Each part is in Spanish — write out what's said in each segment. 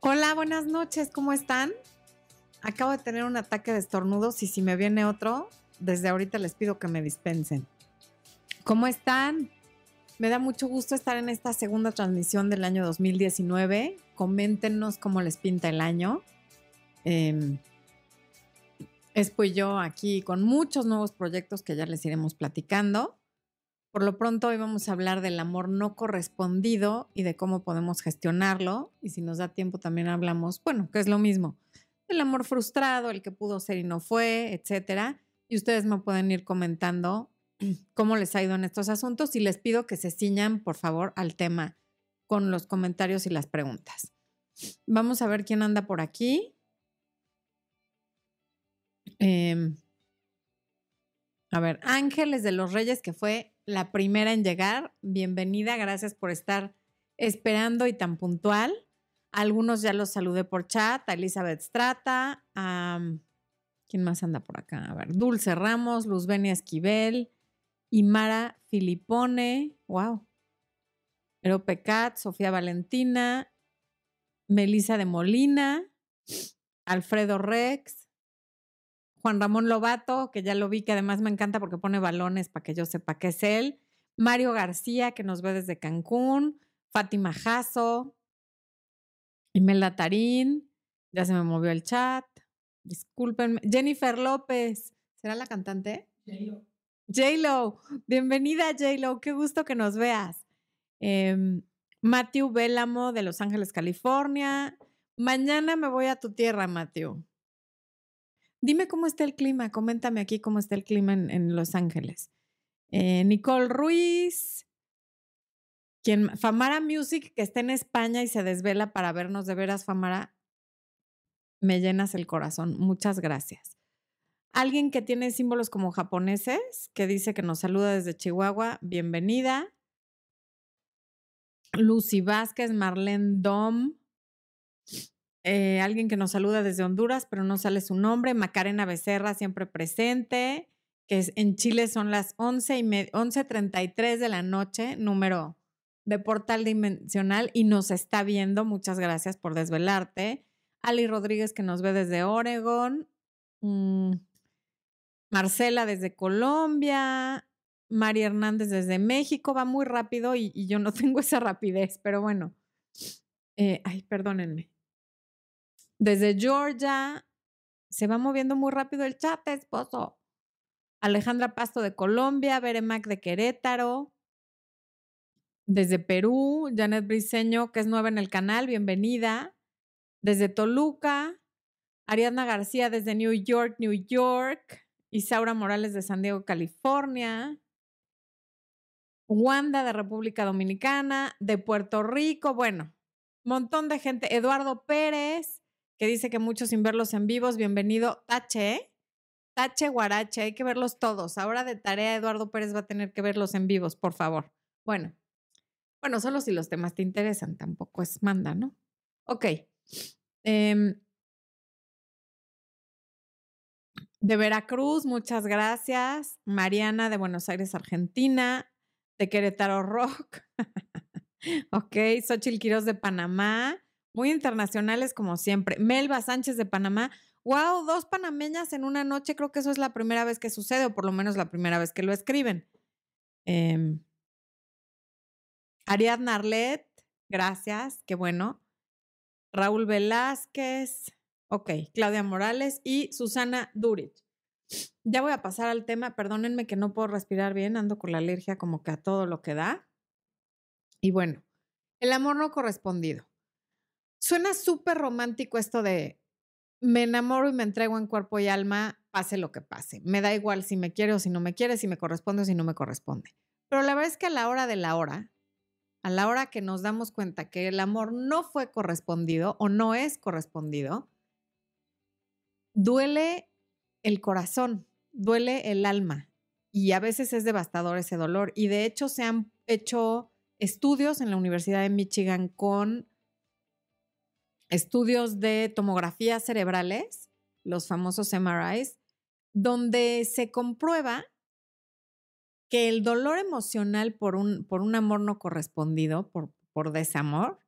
Hola, buenas noches, ¿cómo están? Acabo de tener un ataque de estornudos y si me viene otro, desde ahorita les pido que me dispensen. ¿Cómo están? Me da mucho gusto estar en esta segunda transmisión del año 2019. Coméntenos cómo les pinta el año. Eh, pues yo aquí con muchos nuevos proyectos que ya les iremos platicando. Por lo pronto hoy vamos a hablar del amor no correspondido y de cómo podemos gestionarlo. Y si nos da tiempo también hablamos, bueno, que es lo mismo, el amor frustrado, el que pudo ser y no fue, etcétera. Y ustedes me pueden ir comentando cómo les ha ido en estos asuntos y les pido que se ciñan, por favor, al tema con los comentarios y las preguntas. Vamos a ver quién anda por aquí. Em, a ver, Ángeles de los Reyes, que fue la primera en llegar. Bienvenida, gracias por estar esperando y tan puntual. Algunos ya los saludé por chat, a Elizabeth Strata, a... ¿Quién más anda por acá? A ver, Dulce Ramos, Luzbenia Esquivel, Imara Filipone, wow. Erope Cat, Sofía Valentina, Melisa de Molina, Alfredo Rex, Juan Ramón Lobato, que ya lo vi, que además me encanta porque pone balones para que yo sepa que es él. Mario García, que nos ve desde Cancún. Fátima Jasso. Imelda Tarín. Ya se me movió el chat. Discúlpenme. Jennifer López. ¿Será la cantante? J-Lo. J-Lo. Bienvenida, J-Lo. Qué gusto que nos veas. Eh, Matthew Bélamo de Los Ángeles, California. Mañana me voy a tu tierra, Matthew. Dime cómo está el clima, coméntame aquí cómo está el clima en, Los Ángeles. Eh, Nicole Ruiz, quien, Famara Music, que está en España y se desvela para vernos de veras, Famara, me llenas el corazón. Muchas gracias. Alguien que tiene símbolos como japoneses, que dice que nos saluda desde Chihuahua, bienvenida. Lucy Vázquez, Marlene Dom, eh, alguien que nos saluda desde Honduras, pero no sale su nombre, Macarena Becerra, siempre presente, que es, en Chile son las 11 y 11.33 de la noche, número de portal dimensional, y nos está viendo. Muchas gracias por desvelarte. Ali Rodríguez, que nos ve desde Oregon. Mm, Marcela desde Colombia. María Hernández desde México. Va muy rápido y, yo no tengo esa rapidez, pero bueno. Eh, ay, perdónenme. Desde Georgia, se va moviendo muy rápido el chat, esposo. Alejandra Pasto de Colombia, Beremac de Querétaro. Desde Perú, Janet Briseño, que es nueva en el canal, bienvenida. Desde Toluca, Ariadna García desde New York, New York. Isaura Morales de San Diego, California. Wanda de República Dominicana, de Puerto Rico, bueno, montón de gente. Eduardo Pérez, que dice que muchos sin verlos en vivos, bienvenido. Tache, Tache Guarache, hay que verlos todos. Ahora de tarea, Eduardo Pérez va a tener que verlos en vivos, por favor. Bueno, bueno, solo si los temas te interesan, tampoco es manda, ¿no? Ok. Em, de Veracruz, muchas gracias. Mariana de Buenos Aires, Argentina. De Querétaro Rock. ok. Xochil Quiroz de Panamá muy internacionales como siempre. Melba Sánchez de Panamá. Wow, dos panameñas en una noche. Creo que eso es la primera vez que sucede, o por lo menos la primera vez que lo escriben. Eh, Ariadna Arlet, gracias, qué bueno. Raúl Velázquez, ok, Claudia Morales y Susana Durich. Ya voy a pasar al tema, perdónenme que no puedo respirar bien, ando con la alergia como que a todo lo que da. Y bueno, el amor no correspondido. Suena súper romántico esto de me enamoro y me entrego en cuerpo y alma, pase lo que pase. Me da igual si me quiere o si no me quiere, si me corresponde o si no me corresponde. Pero la verdad es que a la hora de la hora, a la hora que nos damos cuenta que el amor no fue correspondido o no es correspondido, duele el corazón, duele el alma y a veces es devastador ese dolor. Y de hecho se han hecho estudios en la Universidad de Michigan con estudios de tomografías cerebrales, los famosos MRIs, donde se comprueba que el dolor emocional por un, por un amor no correspondido, por, por desamor,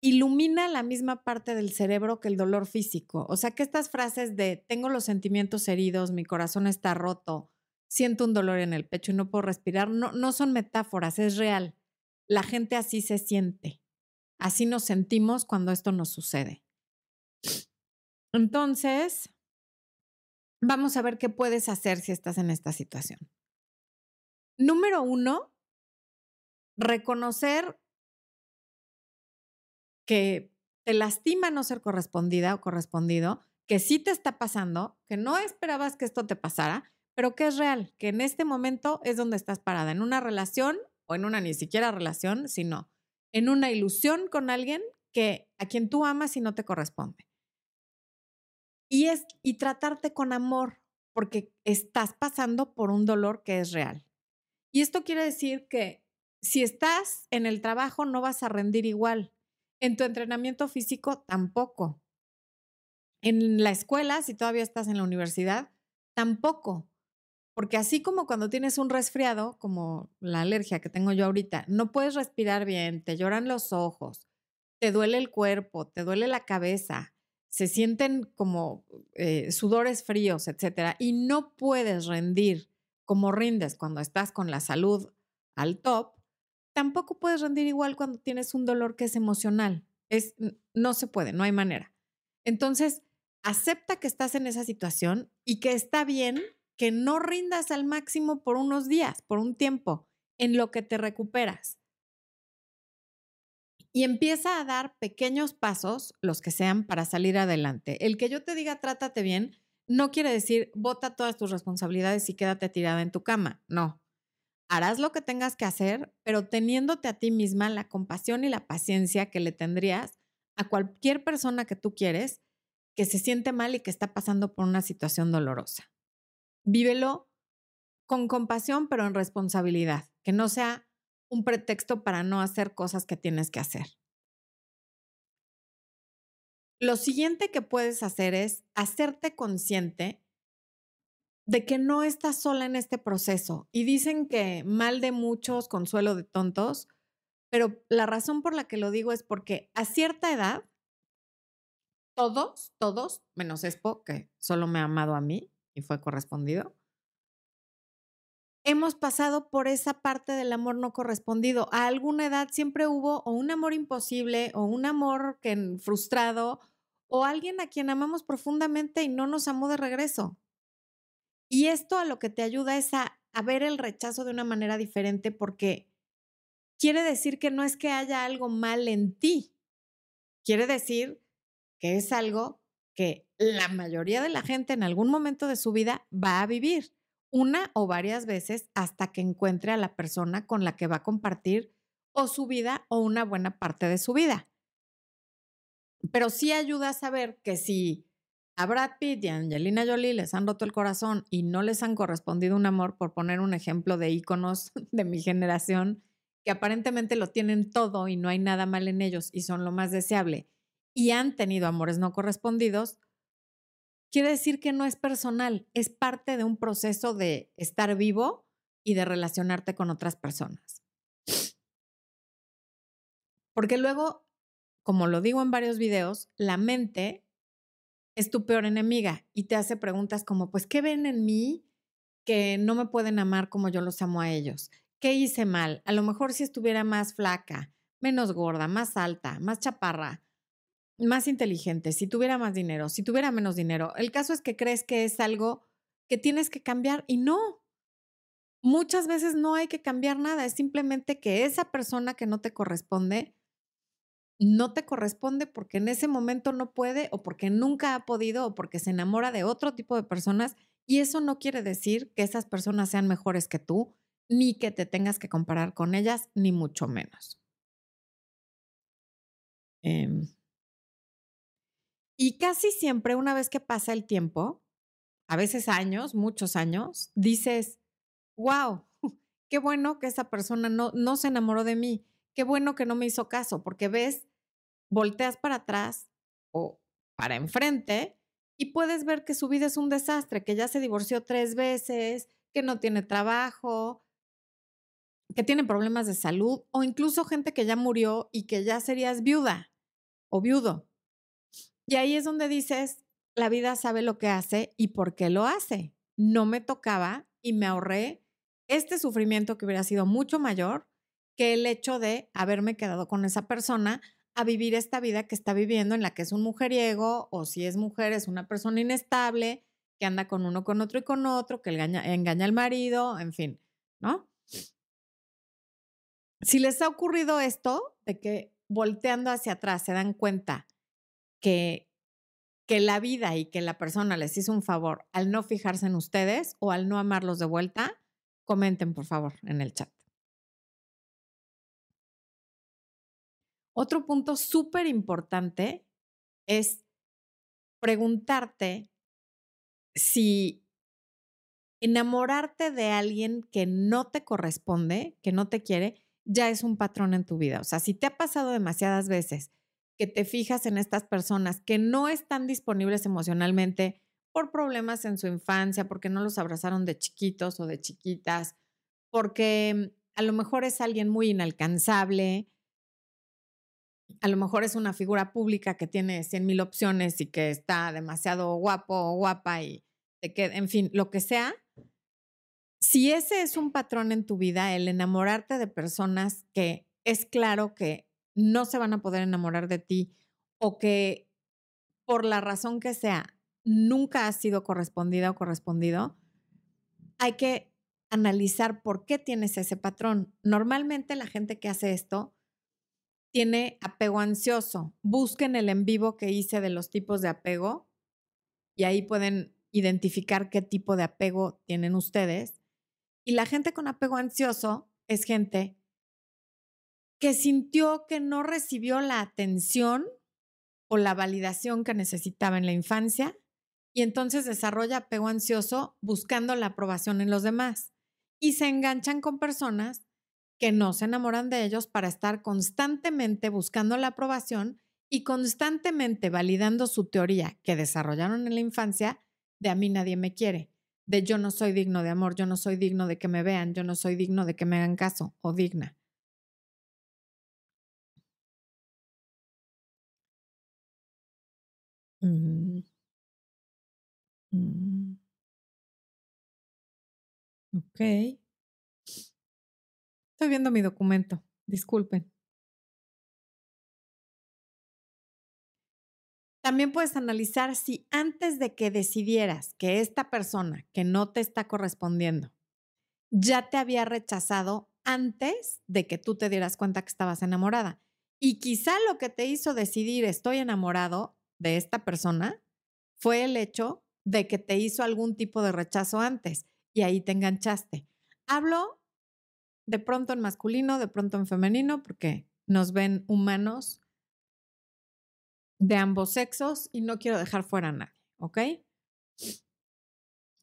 ilumina la misma parte del cerebro que el dolor físico. O sea que estas frases de tengo los sentimientos heridos, mi corazón está roto, siento un dolor en el pecho y no puedo respirar, no, no son metáforas, es real. La gente así se siente. Así nos sentimos cuando esto nos sucede. Entonces, vamos a ver qué puedes hacer si estás en esta situación. Número uno, reconocer que te lastima no ser correspondida o correspondido, que sí te está pasando, que no esperabas que esto te pasara, pero que es real, que en este momento es donde estás parada, en una relación o en una ni siquiera relación, sino en una ilusión con alguien que a quien tú amas y no te corresponde. Y es y tratarte con amor, porque estás pasando por un dolor que es real. Y esto quiere decir que si estás en el trabajo no vas a rendir igual. En tu entrenamiento físico tampoco. En la escuela, si todavía estás en la universidad, tampoco. Porque así como cuando tienes un resfriado, como la alergia que tengo yo ahorita, no puedes respirar bien, te lloran los ojos, te duele el cuerpo, te duele la cabeza, se sienten como eh, sudores fríos, etcétera, y no puedes rendir como rindes cuando estás con la salud al top, tampoco puedes rendir igual cuando tienes un dolor que es emocional. Es, no se puede, no hay manera. Entonces, acepta que estás en esa situación y que está bien que no rindas al máximo por unos días, por un tiempo, en lo que te recuperas. Y empieza a dar pequeños pasos, los que sean, para salir adelante. El que yo te diga trátate bien no quiere decir bota todas tus responsabilidades y quédate tirada en tu cama. No. Harás lo que tengas que hacer, pero teniéndote a ti misma la compasión y la paciencia que le tendrías a cualquier persona que tú quieres que se siente mal y que está pasando por una situación dolorosa vívelo con compasión, pero en responsabilidad, que no sea un pretexto para no hacer cosas que tienes que hacer. Lo siguiente que puedes hacer es hacerte consciente de que no estás sola en este proceso. Y dicen que mal de muchos, consuelo de tontos, pero la razón por la que lo digo es porque a cierta edad, todos, todos, menos Espo, que solo me ha amado a mí, y fue correspondido. Hemos pasado por esa parte del amor no correspondido. A alguna edad siempre hubo o un amor imposible o un amor que, frustrado o alguien a quien amamos profundamente y no nos amó de regreso. Y esto a lo que te ayuda es a, a ver el rechazo de una manera diferente porque quiere decir que no es que haya algo mal en ti, quiere decir que es algo que la mayoría de la gente en algún momento de su vida va a vivir una o varias veces hasta que encuentre a la persona con la que va a compartir o su vida o una buena parte de su vida. Pero sí ayuda a saber que si a Brad Pitt y a Angelina Jolie les han roto el corazón y no les han correspondido un amor, por poner un ejemplo de íconos de mi generación, que aparentemente lo tienen todo y no hay nada mal en ellos y son lo más deseable, y han tenido amores no correspondidos, quiere decir que no es personal, es parte de un proceso de estar vivo y de relacionarte con otras personas. Porque luego, como lo digo en varios videos, la mente es tu peor enemiga y te hace preguntas como, pues, ¿qué ven en mí que no me pueden amar como yo los amo a ellos? ¿Qué hice mal? A lo mejor si estuviera más flaca, menos gorda, más alta, más chaparra, más inteligente, si tuviera más dinero, si tuviera menos dinero. El caso es que crees que es algo que tienes que cambiar y no. Muchas veces no hay que cambiar nada, es simplemente que esa persona que no te corresponde, no te corresponde porque en ese momento no puede o porque nunca ha podido o porque se enamora de otro tipo de personas y eso no quiere decir que esas personas sean mejores que tú, ni que te tengas que comparar con ellas, ni mucho menos. Eh, y casi siempre, una vez que pasa el tiempo, a veces años, muchos años, dices, wow, qué bueno que esa persona no, no se enamoró de mí, qué bueno que no me hizo caso, porque ves, volteas para atrás o para enfrente y puedes ver que su vida es un desastre, que ya se divorció tres veces, que no tiene trabajo, que tiene problemas de salud o incluso gente que ya murió y que ya serías viuda o viudo. Y ahí es donde dices, la vida sabe lo que hace y por qué lo hace. No me tocaba y me ahorré este sufrimiento que hubiera sido mucho mayor que el hecho de haberme quedado con esa persona a vivir esta vida que está viviendo en la que es un mujeriego o si es mujer es una persona inestable que anda con uno, con otro y con otro, que engaña, engaña al marido, en fin, ¿no? Si les ha ocurrido esto, de que volteando hacia atrás se dan cuenta que, que la vida y que la persona les hizo un favor al no fijarse en ustedes o al no amarlos de vuelta, comenten por favor en el chat. Otro punto súper importante es preguntarte si enamorarte de alguien que no te corresponde, que no te quiere, ya es un patrón en tu vida. O sea, si te ha pasado demasiadas veces que te fijas en estas personas que no están disponibles emocionalmente por problemas en su infancia, porque no los abrazaron de chiquitos o de chiquitas, porque a lo mejor es alguien muy inalcanzable, a lo mejor es una figura pública que tiene 100 mil opciones y que está demasiado guapo o guapa y te queda, en fin, lo que sea, si ese es un patrón en tu vida, el enamorarte de personas que es claro que no se van a poder enamorar de ti o que por la razón que sea nunca has sido correspondida o correspondido, hay que analizar por qué tienes ese patrón. Normalmente la gente que hace esto tiene apego ansioso. Busquen el en vivo que hice de los tipos de apego y ahí pueden identificar qué tipo de apego tienen ustedes. Y la gente con apego ansioso es gente que sintió que no recibió la atención o la validación que necesitaba en la infancia y entonces desarrolla apego ansioso buscando la aprobación en los demás y se enganchan con personas que no se enamoran de ellos para estar constantemente buscando la aprobación y constantemente validando su teoría que desarrollaron en la infancia de a mí nadie me quiere de yo no soy digno de amor, yo no soy digno de que me vean, yo no soy digno de que me hagan caso o digna. Mm. Ok. Estoy viendo mi documento, disculpen. También puedes analizar si antes de que decidieras que esta persona que no te está correspondiendo ya te había rechazado antes de que tú te dieras cuenta que estabas enamorada. Y quizá lo que te hizo decidir estoy enamorado de esta persona fue el hecho de que te hizo algún tipo de rechazo antes y ahí te enganchaste. Hablo de pronto en masculino, de pronto en femenino, porque nos ven humanos de ambos sexos y no quiero dejar fuera a nadie, ¿ok?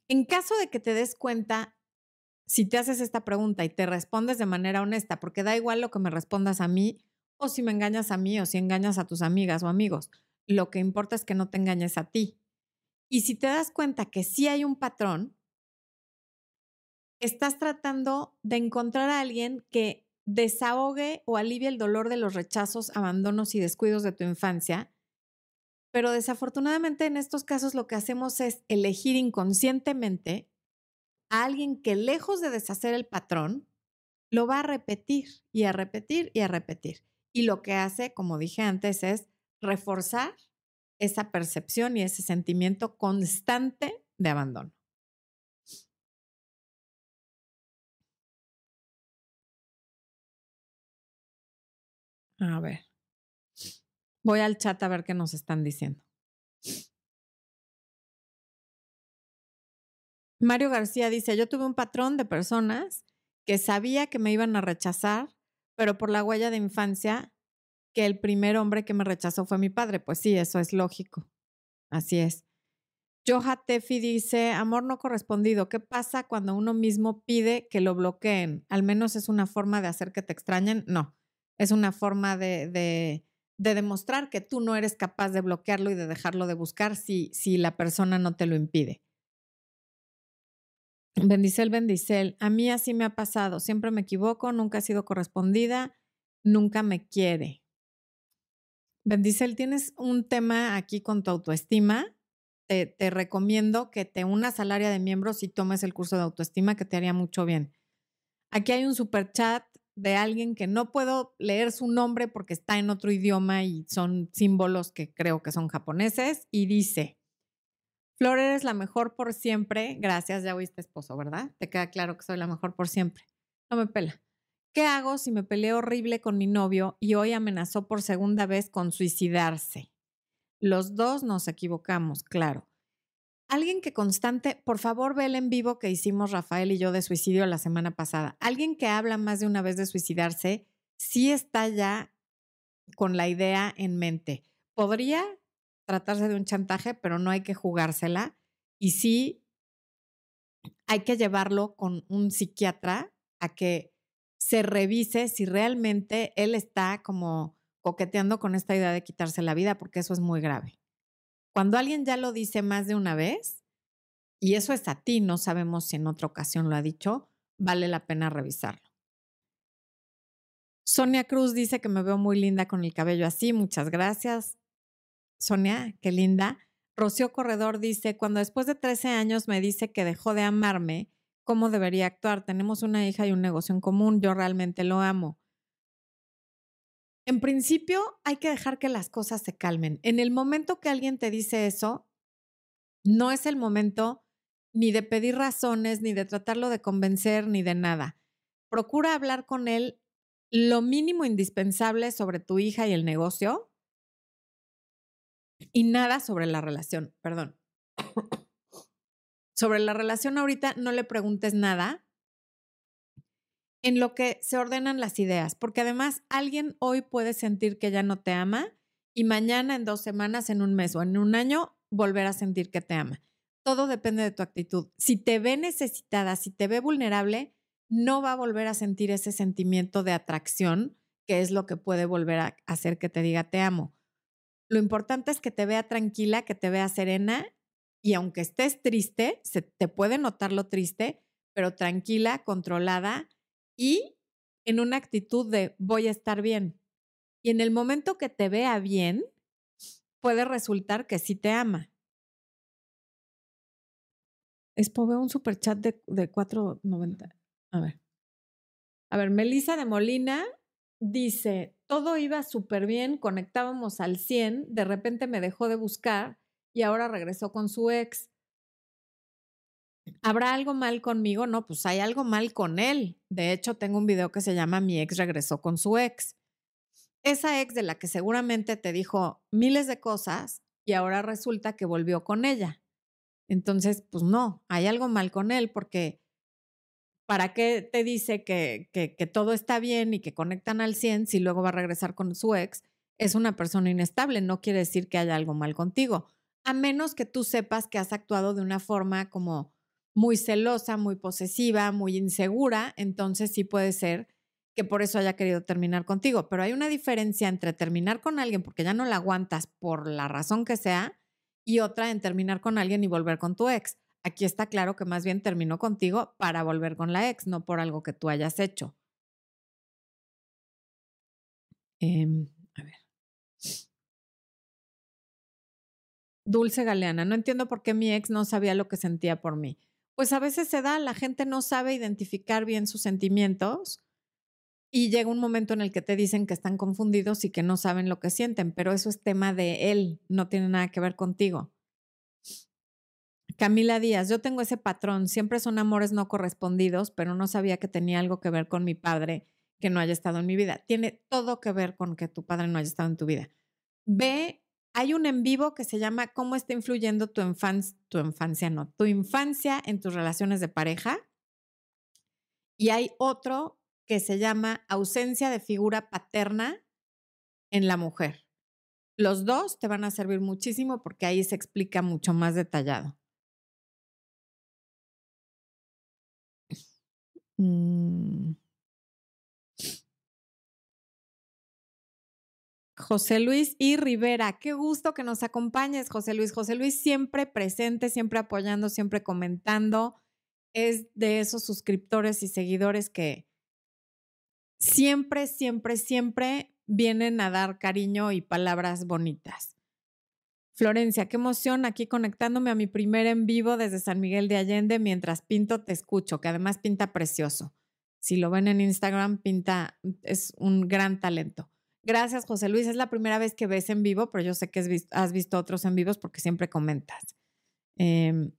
En caso de que te des cuenta, si te haces esta pregunta y te respondes de manera honesta, porque da igual lo que me respondas a mí o si me engañas a mí o si engañas a tus amigas o amigos, lo que importa es que no te engañes a ti. Y si te das cuenta que sí hay un patrón, estás tratando de encontrar a alguien que desahogue o alivie el dolor de los rechazos, abandonos y descuidos de tu infancia pero desafortunadamente en estos casos lo que hacemos es elegir inconscientemente a alguien que lejos de deshacer el patrón, lo va a repetir y a repetir y a repetir. Y lo que hace, como dije antes, es reforzar esa percepción y ese sentimiento constante de abandono. A ver. Voy al chat a ver qué nos están diciendo. Mario García dice, yo tuve un patrón de personas que sabía que me iban a rechazar, pero por la huella de infancia, que el primer hombre que me rechazó fue mi padre. Pues sí, eso es lógico. Así es. Joha Tefi dice, amor no correspondido, ¿qué pasa cuando uno mismo pide que lo bloqueen? Al menos es una forma de hacer que te extrañen. No, es una forma de, de de demostrar que tú no eres capaz de bloquearlo y de dejarlo de buscar si, si la persona no te lo impide. Bendicel, bendicel. A mí así me ha pasado. Siempre me equivoco, nunca he sido correspondida, nunca me quiere. Bendicel, tienes un tema aquí con tu autoestima. Te, te, recomiendo que te unas al área de miembros y tomes el curso de autoestima que te haría mucho bien. Aquí hay un super chat de alguien que no puedo leer su nombre porque está en otro idioma y son símbolos que creo que son japoneses y dice, Flor, eres la mejor por siempre. Gracias, ya oíste esposo, ¿verdad? Te queda claro que soy la mejor por siempre. No me pela. ¿Qué hago si me peleé horrible con mi novio y hoy amenazó por segunda vez con suicidarse? Los dos nos equivocamos, claro. Alguien que constante, por favor, ve el en vivo que hicimos Rafael y yo de suicidio la semana pasada. Alguien que habla más de una vez de suicidarse, sí está ya con la idea en mente. Podría tratarse de un chantaje, pero no hay que jugársela. Y sí hay que llevarlo con un psiquiatra a que se revise si realmente él está como coqueteando con esta idea de quitarse la vida, porque eso es muy grave. Cuando alguien ya lo dice más de una vez, y eso es a ti, no sabemos si en otra ocasión lo ha dicho, vale la pena revisarlo. Sonia Cruz dice que me veo muy linda con el cabello así, muchas gracias. Sonia, qué linda. Rocío Corredor dice, cuando después de 13 años me dice que dejó de amarme, cómo debería actuar. Tenemos una hija y un negocio en común, yo realmente lo amo. En principio, hay que dejar que las cosas se calmen. En el momento que alguien te dice eso, no es el momento ni de pedir razones, ni de tratarlo de convencer, ni de nada. Procura hablar con él lo mínimo indispensable sobre tu hija y el negocio y nada sobre la relación, perdón sobre la relación ahorita no le preguntes nada en lo que se ordenan las ideas, porque además alguien hoy puede sentir que ya no te ama y mañana, en dos semanas, en un mes o en un año, volver a sentir que te ama. Todo depende de tu actitud. Si te ve necesitada, si te ve vulnerable, no va a volver a sentir ese sentimiento de atracción, que es lo que puede volver a hacer que te diga te amo. Lo importante es que te vea tranquila, que te vea serena y aunque estés triste, se te puede notar lo triste, pero tranquila, controlada y en una actitud de voy a estar bien. Y en el momento que te vea bien, puede resultar que sí te ama. Es veo un super chat de, de 4.90. A ver. A ver, Melissa de Molina dice, todo iba súper bien, conectábamos al 100, de repente me dejó de buscar y ahora regresó con su ex. ¿Habrá algo mal conmigo? No, pues hay algo mal con él. De hecho, tengo un video que se llama Mi ex regresó con su ex. Esa ex de la que seguramente te dijo miles de cosas y ahora resulta que volvió con ella. Entonces, pues no, hay algo mal con él porque ¿para qué te dice que, todo está bien y que conectan al 100 si luego va a regresar con su ex? Es una persona inestable, no quiere decir que haya algo mal contigo a menos que tú sepas que has actuado de una forma como muy celosa, muy posesiva, muy insegura, entonces sí puede ser que por eso haya querido terminar contigo. Pero hay una diferencia entre terminar con alguien porque ya no la aguantas por la razón que sea y otra en terminar con alguien y volver con tu ex. Aquí está claro que más bien terminó contigo para volver con la ex, no por algo que tú hayas hecho. Em, a ver. Dulce Galeana, no entiendo por qué mi ex no sabía lo que sentía por mí. Pues a veces se da, la gente no sabe identificar bien sus sentimientos y llega un momento en el que te dicen que están confundidos y que no saben lo que sienten, pero eso es tema de él, no tiene nada que ver contigo. Camila Díaz, yo tengo ese patrón, siempre son amores no correspondidos, pero no sabía que tenía algo que ver con mi padre que no haya estado en mi vida. Tiene todo que ver con que tu padre no haya estado en tu vida. Ve hay un en vivo que se llama ¿Cómo está influyendo tu infancia, no, tu infancia en tus relaciones de pareja? Y hay otro que se llama Ausencia de figura paterna en la mujer. Los dos te van a servir muchísimo porque ahí se explica mucho más detallado. Mm. José Luis y Rivera. Qué gusto que nos acompañes, José Luis. José Luis siempre presente, siempre apoyando, siempre comentando. Es de esos suscriptores y seguidores que siempre, siempre, siempre vienen a dar cariño y palabras bonitas. Florencia, qué emoción aquí conectándome a mi primer en vivo desde San Miguel de Allende mientras pinto te escucho, que además pinta precioso. Si lo ven en Instagram, pinta, es un gran talento. Gracias, José Luis. Es la primera vez que ves en vivo, pero yo sé que has visto otros en vivos porque siempre comentas. Eh,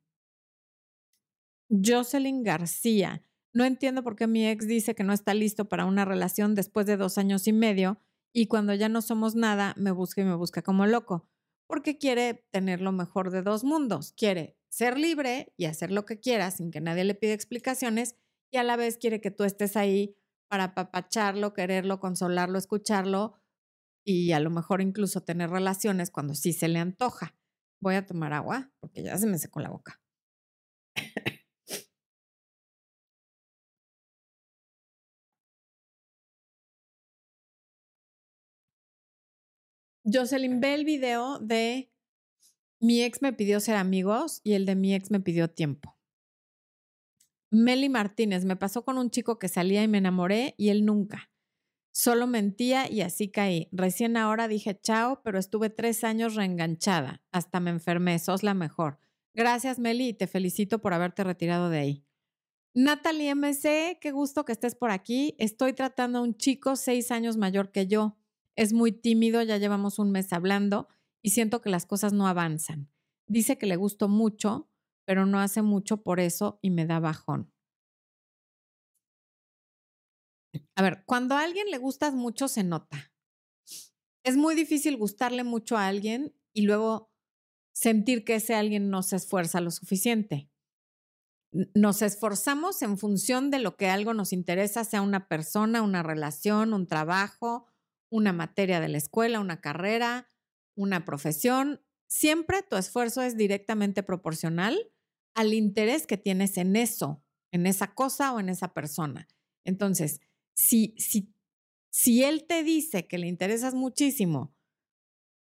Jocelyn García. No entiendo por qué mi ex dice que no está listo para una relación después de dos años y medio y cuando ya no somos nada me busca y me busca como loco porque quiere tener lo mejor de dos mundos. Quiere ser libre y hacer lo que quiera sin que nadie le pida explicaciones y a la vez quiere que tú estés ahí para apapacharlo, quererlo, consolarlo, escucharlo y a lo mejor incluso tener relaciones cuando sí se le antoja. Voy a tomar agua porque ya se me secó la boca. Jocelyn, ve el video de mi ex me pidió ser amigos y el de mi ex me pidió tiempo. Meli Martínez, me pasó con un chico que salía y me enamoré y él nunca. Solo mentía y así caí. Recién ahora dije chao, pero estuve tres años reenganchada. Hasta me enfermé. Sos la mejor. Gracias, Meli, y te felicito por haberte retirado de ahí. Natalie MC, qué gusto que estés por aquí. Estoy tratando a un chico seis años mayor que yo. Es muy tímido, ya llevamos un mes hablando y siento que las cosas no avanzan. Dice que le gusto mucho, pero no hace mucho por eso y me da bajón. A ver, cuando a alguien le gustas mucho se nota. Es muy difícil gustarle mucho a alguien y luego sentir que ese alguien no se esfuerza lo suficiente. Nos esforzamos en función de lo que algo nos interesa, sea una persona, una relación, un trabajo, una materia de la escuela, una carrera, una profesión, siempre tu esfuerzo es directamente proporcional al interés que tienes en eso, en esa cosa o en esa persona. Entonces, si, si, si él te dice que le interesas muchísimo,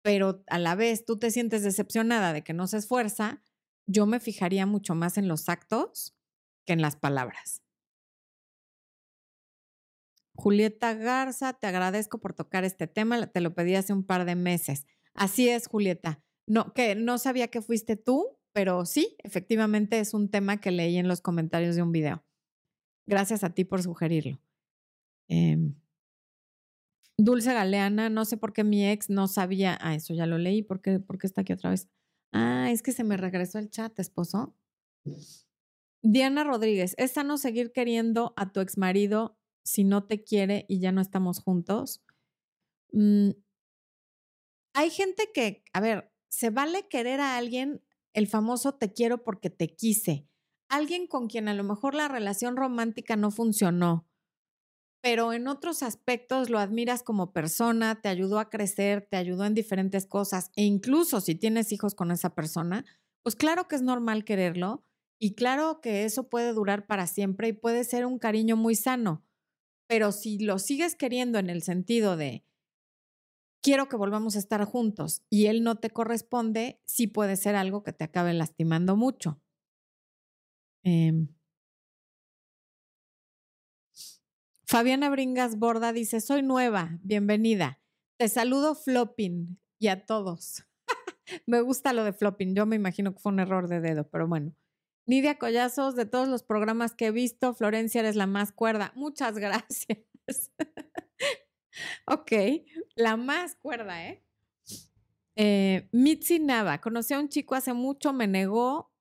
pero a la vez tú te sientes decepcionada de que no se esfuerza, yo me fijaría mucho más en los actos que en las palabras. Julieta Garza, te agradezco por tocar este tema, te lo pedí hace un par de meses. Así es, Julieta. No, que no sabía que fuiste tú, pero sí, efectivamente es un tema que leí en los comentarios de un video. Gracias a ti por sugerirlo. Em, Dulce Galeana, no sé por qué mi ex no sabía. Ah, eso ya lo leí. ¿Por qué, ¿Por qué está aquí otra vez? Ah, es que se me regresó el chat, esposo. Diana Rodríguez, ¿es sano seguir queriendo a tu ex marido si no te quiere y ya no estamos juntos. Mm, hay gente que, a ver, se vale querer a alguien el famoso te quiero porque te quise. Alguien con quien a lo mejor la relación romántica no funcionó, pero en otros aspectos lo admiras como persona, te ayudó a crecer, te ayudó en diferentes cosas e incluso si tienes hijos con esa persona, pues claro que es normal quererlo y claro que eso puede durar para siempre y puede ser un cariño muy sano. Pero si lo sigues queriendo en el sentido de quiero que volvamos a estar juntos y él no te corresponde, sí puede ser algo que te acabe lastimando mucho. Em. Fabiana Bringas Borda dice, soy nueva, bienvenida. Te saludo flopping y a todos. me gusta lo de flopping, yo me imagino que fue un error de dedo, pero bueno. Nidia Collazos, de todos los programas que he visto, Florencia eres la más cuerda. Muchas gracias. Ok, la más cuerda, ¿eh? eh Mitzi Nava, conocí a un chico hace mucho, me negó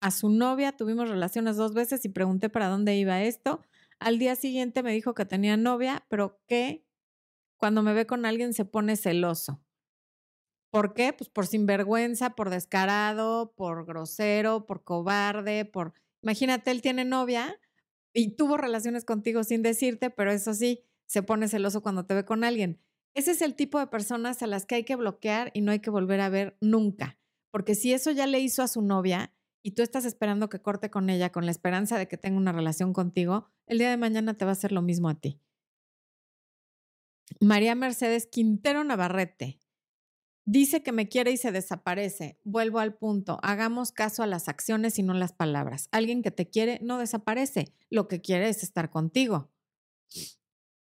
a su novia, tuvimos relaciones dos veces y pregunté para dónde iba esto. Al día siguiente me dijo que tenía novia, pero que cuando me ve con alguien se pone celoso. ¿Por qué? Pues por sinvergüenza, por descarado, por grosero, por cobarde, por... Imagínate, él tiene novia y tuvo relaciones contigo sin decirte, pero eso sí, se pone celoso cuando te ve con alguien. Ese es el tipo de personas a las que hay que bloquear y no hay que volver a ver nunca. Porque si eso ya le hizo a su novia y tú estás esperando que corte con ella con la esperanza de que tenga una relación contigo, el día de mañana te va a hacer lo mismo a ti. María Mercedes Quintero Navarrete. Dice que me quiere y se desaparece. Vuelvo al punto. Hagamos caso a las acciones y no las palabras. Alguien que te quiere no desaparece. Lo que quiere es estar contigo.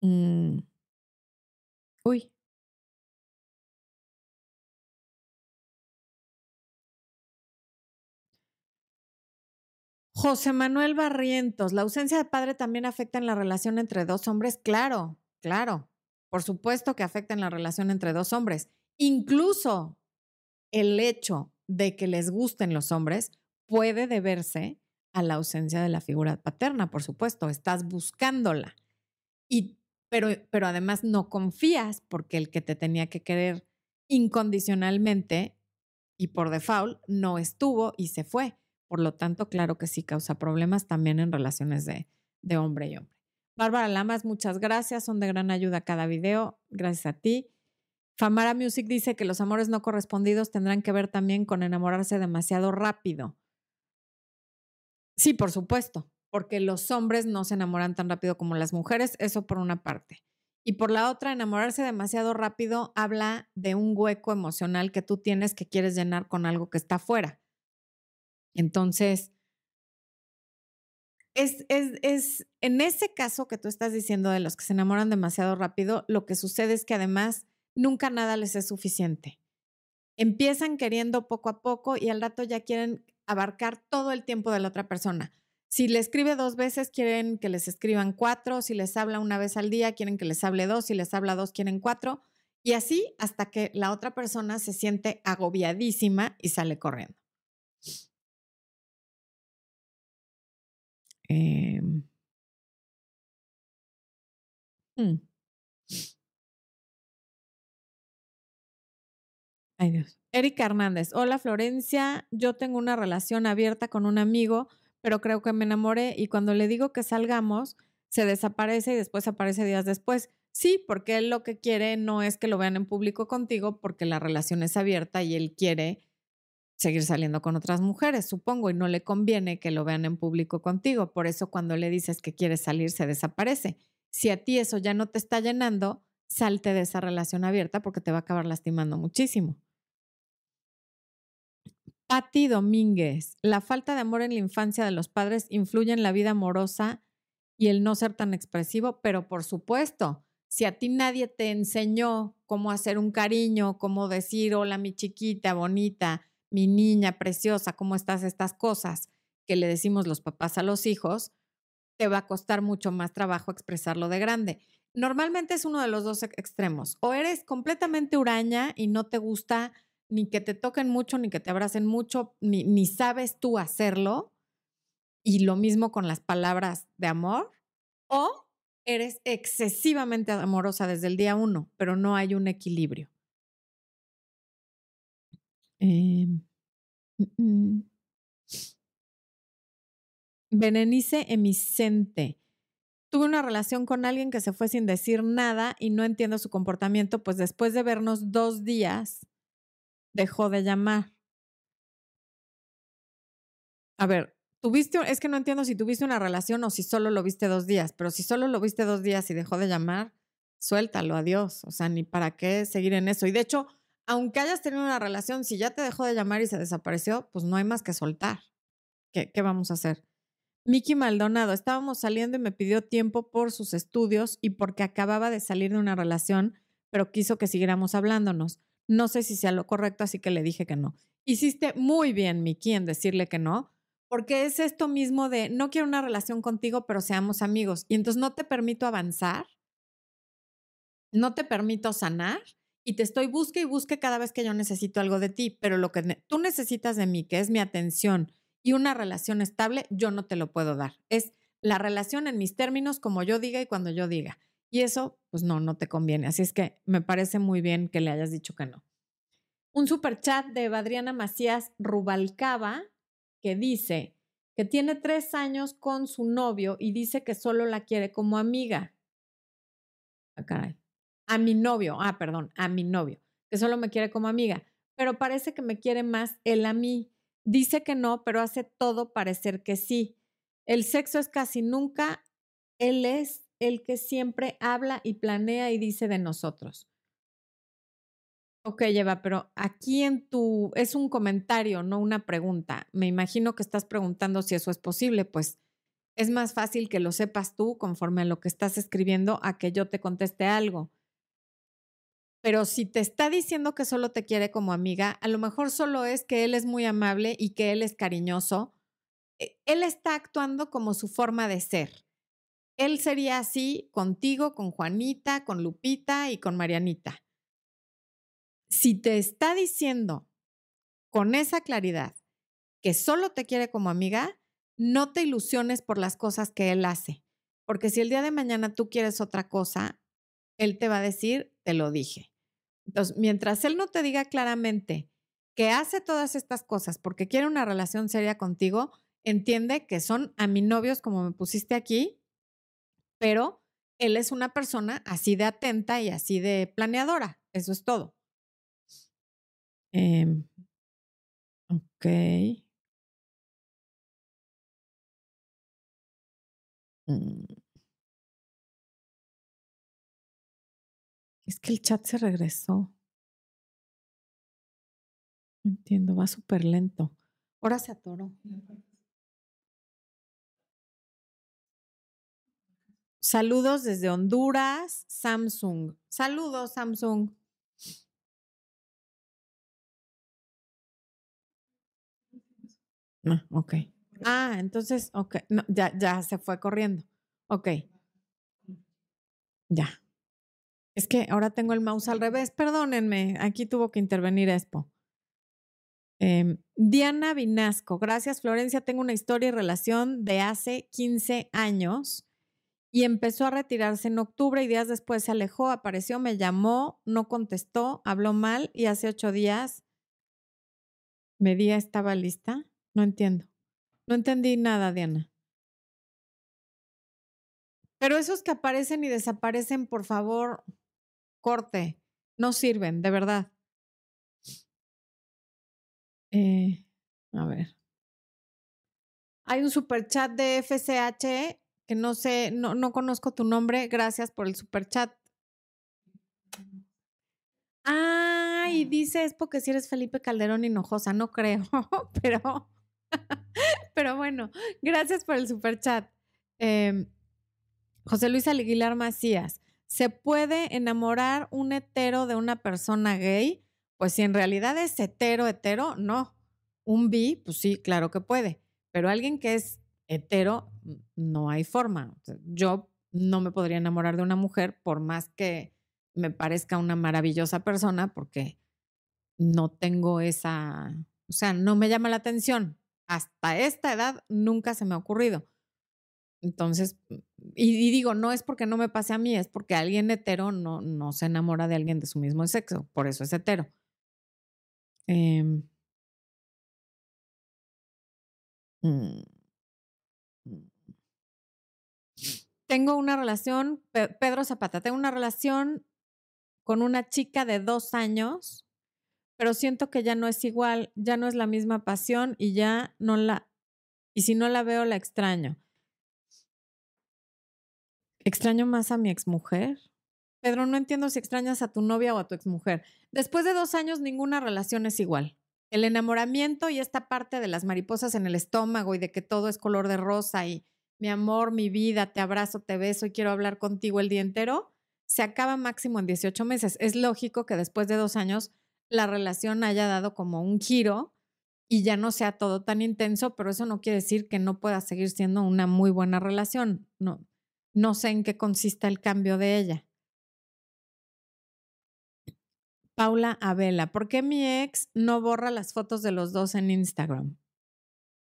Mm. Uy. José Manuel Barrientos, ¿la ausencia de padre también afecta en la relación entre dos hombres? Claro, claro. Por supuesto que afecta en la relación entre dos hombres. Incluso el hecho de que les gusten los hombres puede deberse a la ausencia de la figura paterna, por supuesto. Estás buscándola. Y, pero, pero además no confías porque el que te tenía que querer incondicionalmente y por default no estuvo y se fue. Por lo tanto, claro que sí causa problemas también en relaciones de, de hombre y hombre. Bárbara Lamas, muchas gracias. Son de gran ayuda cada video. Gracias a ti. Famara Music dice que los amores no correspondidos tendrán que ver también con enamorarse demasiado rápido. Sí, por supuesto, porque los hombres no se enamoran tan rápido como las mujeres, eso por una parte. Y por la otra, enamorarse demasiado rápido habla de un hueco emocional que tú tienes que quieres llenar con algo que está afuera. Entonces, es, es, es, en ese caso que tú estás diciendo de los que se enamoran demasiado rápido, lo que sucede es que además nunca nada les es suficiente. Empiezan queriendo poco a poco y al rato ya quieren abarcar todo el tiempo de la otra persona. Si le escribe dos veces, quieren que les escriban cuatro. Si les habla una vez al día, quieren que les hable dos. Si les habla dos, quieren cuatro. Y así hasta que la otra persona se siente agobiadísima y sale corriendo. Eh, hmm. Ay Dios. Erika Hernández. Hola Florencia, yo tengo una relación abierta con un amigo, pero creo que me enamoré y cuando le digo que salgamos, se desaparece y después aparece días después. Sí, porque él lo que quiere no es que lo vean en público contigo porque la relación es abierta y él quiere seguir saliendo con otras mujeres, supongo, y no le conviene que lo vean en público contigo. Por eso cuando le dices que quieres salir, se desaparece. Si a ti eso ya no te está llenando, salte de esa relación abierta porque te va a acabar lastimando muchísimo. Patti Domínguez, la falta de amor en la infancia de los padres influye en la vida amorosa y el no ser tan expresivo, pero por supuesto, si a ti nadie te enseñó cómo hacer un cariño, cómo decir hola mi chiquita bonita, mi niña preciosa, ¿cómo estás? Estas cosas que le decimos los papás a los hijos, te va a costar mucho más trabajo expresarlo de grande. Normalmente es uno de los dos extremos. O eres completamente huraña y no te gusta ni que te toquen mucho, ni que te abracen mucho, ni, ni sabes tú hacerlo. Y lo mismo con las palabras de amor. O eres excesivamente amorosa desde el día uno, pero no hay un equilibrio. Eh, Benenice Emicente. Tuve una relación con alguien que se fue sin decir nada y no entiendo su comportamiento, pues después de vernos dos días, dejó de llamar. A ver, tuviste, es que no entiendo si tuviste una relación o si solo lo viste dos días, pero si solo lo viste dos días y dejó de llamar, suéltalo, adiós. O sea, ni para qué seguir en eso. Y de hecho, aunque hayas tenido una relación, si ya te dejó de llamar y se desapareció, pues no hay más que soltar. ¿Qué, qué vamos a hacer? Miki Maldonado, estábamos saliendo y me pidió tiempo por sus estudios y porque acababa de salir de una relación, pero quiso que siguiéramos hablándonos. No sé si sea lo correcto, así que le dije que no. Hiciste muy bien, Miki, en decirle que no, porque es esto mismo de no quiero una relación contigo, pero seamos amigos. Y entonces no te permito avanzar, no te permito sanar y te estoy busque y busque cada vez que yo necesito algo de ti, pero lo que tú necesitas de mí, que es mi atención y una relación estable, yo no te lo puedo dar. Es la relación en mis términos, como yo diga y cuando yo diga. Y eso, pues no, no te conviene. Así es que me parece muy bien que le hayas dicho que no. Un super chat de Adriana Macías Rubalcaba que dice que tiene tres años con su novio y dice que solo la quiere como amiga. Ah, a mi novio, ah, perdón, a mi novio, que solo me quiere como amiga, pero parece que me quiere más él a mí. Dice que no, pero hace todo parecer que sí. El sexo es casi nunca, él es el que siempre habla y planea y dice de nosotros. Ok, Eva, pero aquí en tu, es un comentario, no una pregunta. Me imagino que estás preguntando si eso es posible, pues es más fácil que lo sepas tú conforme a lo que estás escribiendo a que yo te conteste algo. Pero si te está diciendo que solo te quiere como amiga, a lo mejor solo es que él es muy amable y que él es cariñoso. E, él está actuando como su forma de ser. Él sería así contigo, con Juanita, con Lupita y con Marianita. Si te está diciendo con esa claridad que solo te quiere como amiga, no te ilusiones por las cosas que él hace, porque si el día de mañana tú quieres otra cosa, él te va a decir, te lo dije. Entonces, mientras él no te diga claramente que hace todas estas cosas porque quiere una relación seria contigo, entiende que son a mi novios como me pusiste aquí, pero él es una persona así de atenta y así de planeadora. Eso es todo. Eh, ok. Mm. Es que el chat se regresó. entiendo, va súper lento. Ahora se atoró. Saludos desde Honduras, Samsung. Saludos, Samsung. Ah, ok. Ah, entonces, ok. No, ya, ya se fue corriendo. Ok. Ya. Es que ahora tengo el mouse al revés. Perdónenme, aquí tuvo que intervenir Expo. Em, Diana Vinasco, gracias Florencia. Tengo una historia y relación de hace 15 años y empezó a retirarse en octubre y días después se alejó, apareció, me llamó, no contestó, habló mal y hace ocho días me di estaba lista. No entiendo. No entendí nada, Diana. Pero esos que aparecen y desaparecen, por favor, corte. No sirven, de verdad. Eh, a ver. Hay un super chat de FCH que no sé, no, no conozco tu nombre. Gracias por el super chat. Ah, y dice es porque si eres Felipe Calderón Hinojosa, no creo, pero Pero bueno, gracias por el super chat. Em, José Luis Aguilar Macías, ¿se puede enamorar un hetero de una persona gay? Pues si en realidad es hetero, hetero, no. Un bi, pues sí, claro que puede. Pero alguien que es hetero, no hay forma. Yo no me podría enamorar de una mujer por más que me parezca una maravillosa persona porque no tengo esa, o sea, no me llama la atención hasta esta edad nunca se me ha ocurrido. Entonces, y, digo, no es porque no me pase a mí, es porque alguien hetero no, no se enamora de alguien de su mismo sexo, por eso es hetero. Em, mm, mm. Tengo una relación, Pedro Zapata, tengo una relación con una chica de dos años pero siento que ya no es igual, ya no es la misma pasión y ya no la, y si no la veo, la extraño. ¿Extraño más a mi exmujer? Pedro, no entiendo si extrañas a tu novia o a tu exmujer. Después de dos años, ninguna relación es igual. El enamoramiento y esta parte de las mariposas en el estómago y de que todo es color de rosa y mi amor, mi vida, te abrazo, te beso y quiero hablar contigo el día entero, se acaba máximo en 18 meses. Es lógico que después de dos años la relación haya dado como un giro y ya no sea todo tan intenso, pero eso no quiere decir que no pueda seguir siendo una muy buena relación. No, no sé en qué consista el cambio de ella. Paula Abela, ¿por qué mi ex no borra las fotos de los dos en Instagram?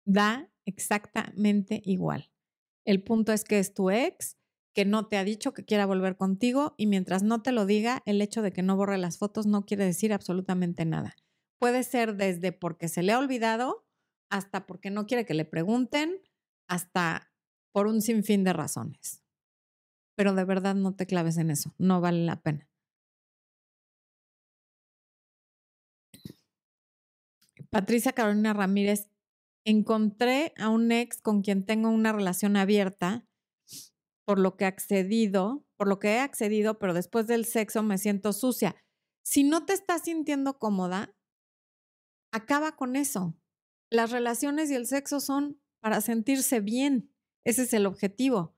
Da exactamente igual. El punto es que es tu ex que no te ha dicho que quiera volver contigo y mientras no te lo diga, el hecho de que no borre las fotos no quiere decir absolutamente nada. Puede ser desde porque se le ha olvidado hasta porque no quiere que le pregunten, hasta por un sinfín de razones. Pero de verdad no te claves en eso, no vale la pena. Patricia Carolina Ramírez, encontré a un ex con quien tengo una relación abierta por lo que he accedido, por lo que he accedido, pero después del sexo me siento sucia. Si no te estás sintiendo cómoda, acaba con eso. Las relaciones y el sexo son para sentirse bien. Ese es el objetivo.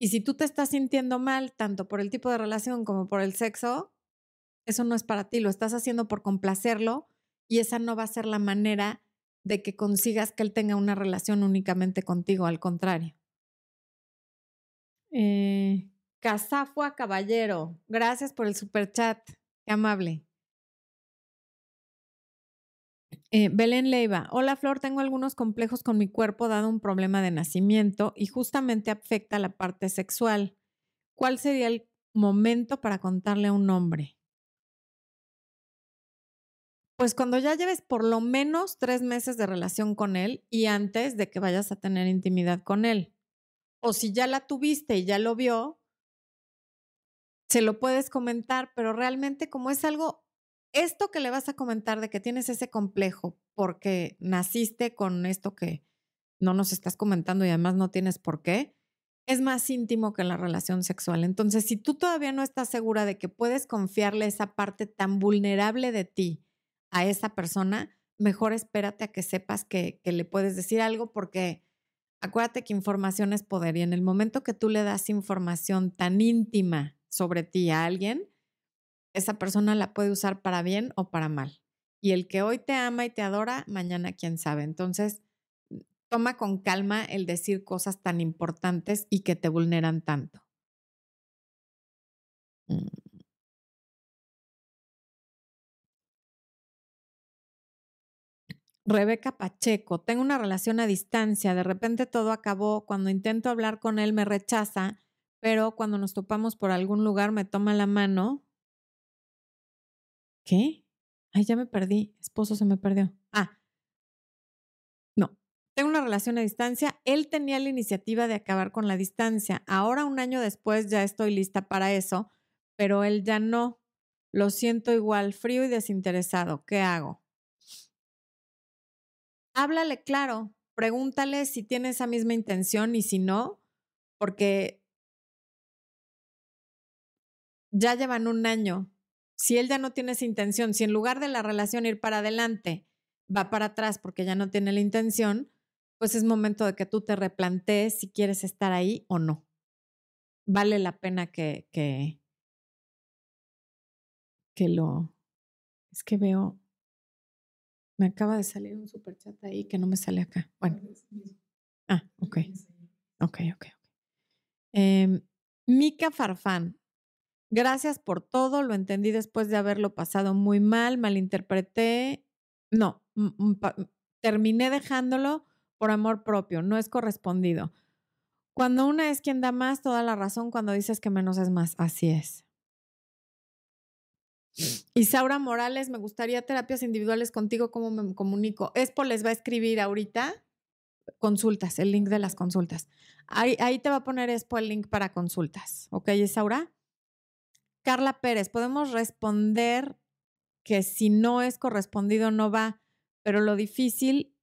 Y si tú te estás sintiendo mal, tanto por el tipo de relación como por el sexo, eso no es para ti, lo estás haciendo por complacerlo y esa no va a ser la manera de que consigas que él tenga una relación únicamente contigo, al contrario. Eh, Casafua Caballero, gracias por el super chat, qué amable. Eh, Belén Leiva, hola Flor, tengo algunos complejos con mi cuerpo dado un problema de nacimiento y justamente afecta la parte sexual. ¿Cuál sería el momento para contarle a un hombre? Pues cuando ya lleves por lo menos tres meses de relación con él y antes de que vayas a tener intimidad con él. O si ya la tuviste y ya lo vio, se lo puedes comentar, pero realmente como es algo esto que le vas a comentar de que tienes ese complejo porque naciste con esto que no nos estás comentando y además no tienes por qué, es más íntimo que la relación sexual. Entonces, si tú todavía no estás segura de que puedes confiarle esa parte tan vulnerable de ti a esa persona, mejor espérate a que sepas que, que le puedes decir algo porque acuérdate que información es poder y en el momento que tú le das información tan íntima sobre ti a alguien, esa persona la puede usar para bien o para mal. Y el que hoy te ama y te adora, mañana quién sabe. Entonces, toma con calma el decir cosas tan importantes y que te vulneran tanto. Mm. Rebeca Pacheco, tengo una relación a distancia, de repente todo acabó, cuando intento hablar con él me rechaza, pero cuando nos topamos por algún lugar me toma la mano ¿Qué? Ay, ya me perdí. Esposo se me perdió. Ah. No. Tengo una relación a distancia. Él tenía la iniciativa de acabar con la distancia. Ahora, un año después, ya estoy lista para eso, pero él ya no. Lo siento igual, frío y desinteresado. ¿Qué hago? Háblale claro. Pregúntale si tiene esa misma intención y si no, porque ya llevan un año si él ya no tiene esa intención, si en lugar de la relación ir para adelante, va para atrás porque ya no tiene la intención, pues es momento de que tú te replantees si quieres estar ahí o no. Vale la pena que, que, que lo... Es que veo... Me acaba de salir un super chat ahí que no me sale acá. Bueno. Ah, ok. Ok, ok, ok. Eh, Mika Farfán, Gracias por todo, lo entendí después de haberlo pasado muy mal, malinterpreté. No, terminé dejándolo por amor propio, no es correspondido. Cuando una es quien da más, toda la razón, cuando dices que menos es más, así es. Isaura Morales, me gustaría terapias individuales contigo, ¿cómo me comunico? Expo les va a escribir ahorita consultas, el link de las consultas. Ahí, ahí te va a poner Expo el link para consultas, ¿ok, Isaura? Carla Pérez, podemos responder que si no es correspondido no va, pero lo difícil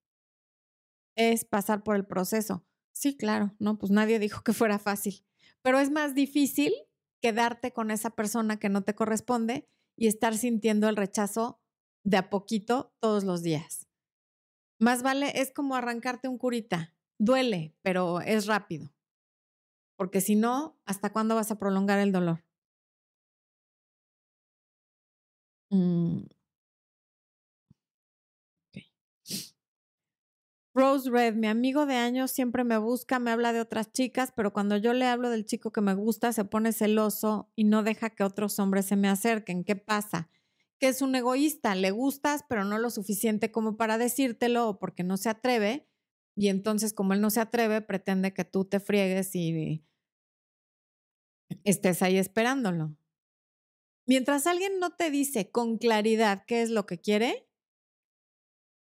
es pasar por el proceso. Sí, claro, no, pues nadie dijo que fuera fácil, pero es más difícil quedarte con esa persona que no te corresponde y estar sintiendo el rechazo de a poquito todos los días. Más vale, es como arrancarte un curita. Duele, pero es rápido. Porque si no, ¿hasta cuándo vas a prolongar el dolor? Mm. Rose Red, mi amigo de años siempre me busca, me habla de otras chicas, pero cuando yo le hablo del chico que me gusta, se pone celoso y no deja que otros hombres se me acerquen. ¿Qué pasa? Que es un egoísta, le gustas, pero no lo suficiente como para decírtelo o porque no se atreve. Y entonces, como él no se atreve, pretende que tú te friegues y estés ahí esperándolo. Mientras alguien no te dice con claridad qué es lo que quiere,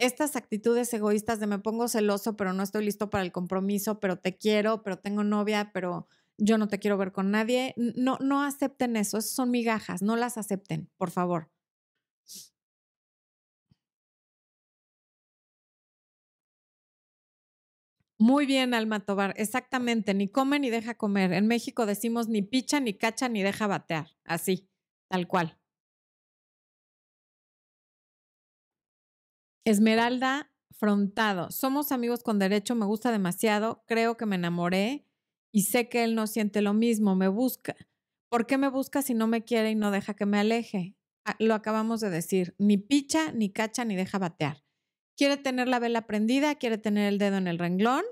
estas actitudes egoístas de me pongo celoso, pero no estoy listo para el compromiso, pero te quiero, pero tengo novia, pero yo no te quiero ver con nadie, no, no acepten eso, esas son migajas, no las acepten, por favor. Muy bien, Alma Tobar, exactamente, ni come ni deja comer. En México decimos ni picha, ni cacha, ni deja batear, así. Tal cual. Esmeralda Frontado. Somos amigos con derecho, me gusta demasiado, creo que me enamoré y sé que él no siente lo mismo, me busca. ¿Por qué me busca si no me quiere y no deja que me aleje? ah, lo acabamos de decir, ni picha, ni cacha, ni deja batear. Quiere tener la vela prendida, quiere tener el dedo en el renglón,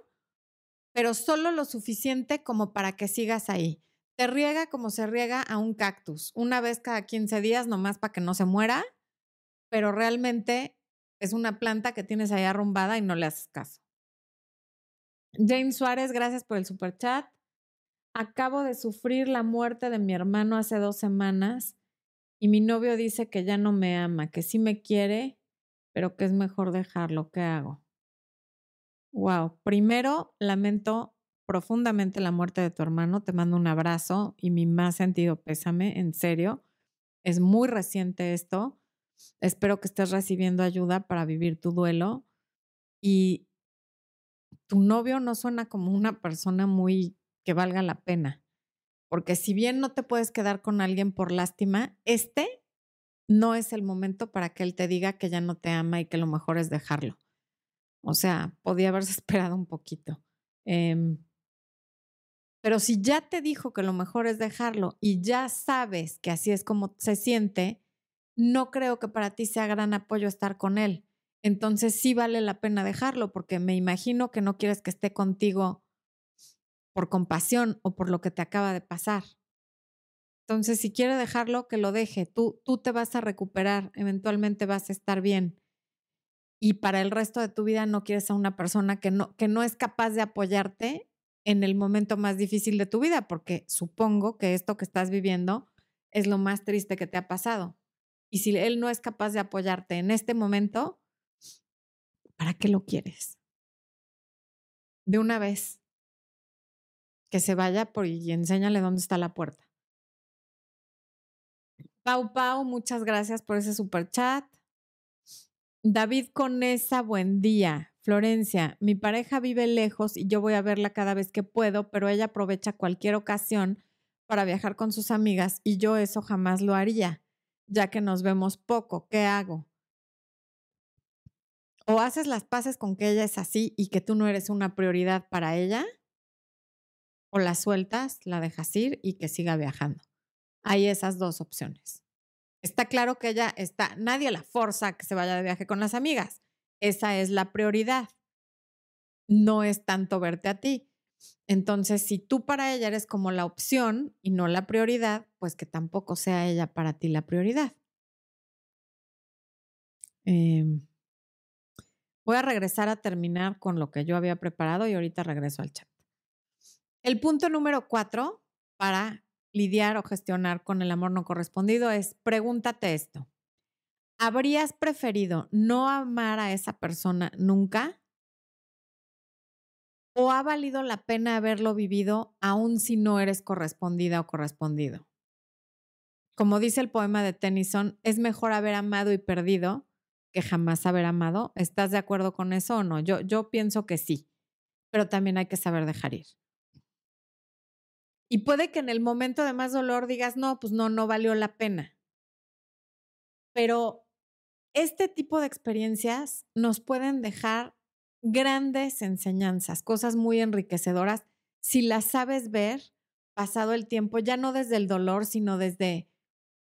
pero solo lo suficiente como para que sigas ahí. Te riega como se riega a un cactus, una vez cada 15 días, nomás para que no se muera, pero realmente es una planta que tienes ahí arrumbada y no le haces caso. James Suárez, gracias por el super chat. Acabo de sufrir la muerte de mi hermano hace dos semanas y mi novio dice que ya no me ama, que sí me quiere, pero que es mejor dejarlo. ¿Qué hago? Wow. Primero, lamento profundamente la muerte de tu hermano. Te mando un abrazo y mi más sentido pésame, en serio. Es muy reciente esto. Espero que estés recibiendo ayuda para vivir tu duelo. Y tu novio no suena como una persona muy que valga la pena. Porque si bien no te puedes quedar con alguien por lástima, este no es el momento para que él te diga que ya no te ama y que lo mejor es dejarlo. O sea, podía haberse esperado un poquito. Eh, pero si ya te dijo que lo mejor es dejarlo y ya sabes que así es como se siente, no creo que para ti sea gran apoyo estar con él. Entonces sí vale la pena dejarlo porque me imagino que no quieres que esté contigo por compasión o por lo que te acaba de pasar. Entonces, si quiere dejarlo, que lo deje. Tú, tú te vas a recuperar, eventualmente vas a estar bien. Y para el resto de tu vida no quieres a una persona que no, que no es capaz de apoyarte en el momento más difícil de tu vida, porque supongo que esto que estás viviendo es lo más triste que te ha pasado. Y si él no es capaz de apoyarte en este momento, ¿para qué lo quieres? De una vez, que se vaya por y enséñale dónde está la puerta. Pau Pau, muchas gracias por ese super chat. David Conesa, buen día. Florencia, mi pareja vive lejos y yo voy a verla cada vez que puedo, pero ella aprovecha cualquier ocasión para viajar con sus amigas y yo eso jamás lo haría, ya que nos vemos poco. ¿Qué hago? O haces las paces con que ella es así y que tú no eres una prioridad para ella, o la sueltas, la dejas ir y que siga viajando. Hay esas dos opciones. Está claro que ella está, nadie la forza a que se vaya de viaje con las amigas esa es la prioridad. No es tanto verte a ti. Entonces, si tú para ella eres como la opción y no la prioridad, pues que tampoco sea ella para ti la prioridad. Em, voy a regresar a terminar con lo que yo había preparado y ahorita regreso al chat. El punto número cuatro para lidiar o gestionar con el amor no correspondido es pregúntate esto. ¿Habrías preferido no amar a esa persona nunca? ¿O ha valido la pena haberlo vivido aun si no eres correspondida o correspondido? Como dice el poema de Tennyson, es mejor haber amado y perdido que jamás haber amado. ¿Estás de acuerdo con eso o no? Yo, yo pienso que sí, pero también hay que saber dejar ir. Y puede que en el momento de más dolor digas, no, pues no, no valió la pena. Pero este tipo de experiencias nos pueden dejar grandes enseñanzas, cosas muy enriquecedoras, si las sabes ver pasado el tiempo, ya no desde el dolor, sino desde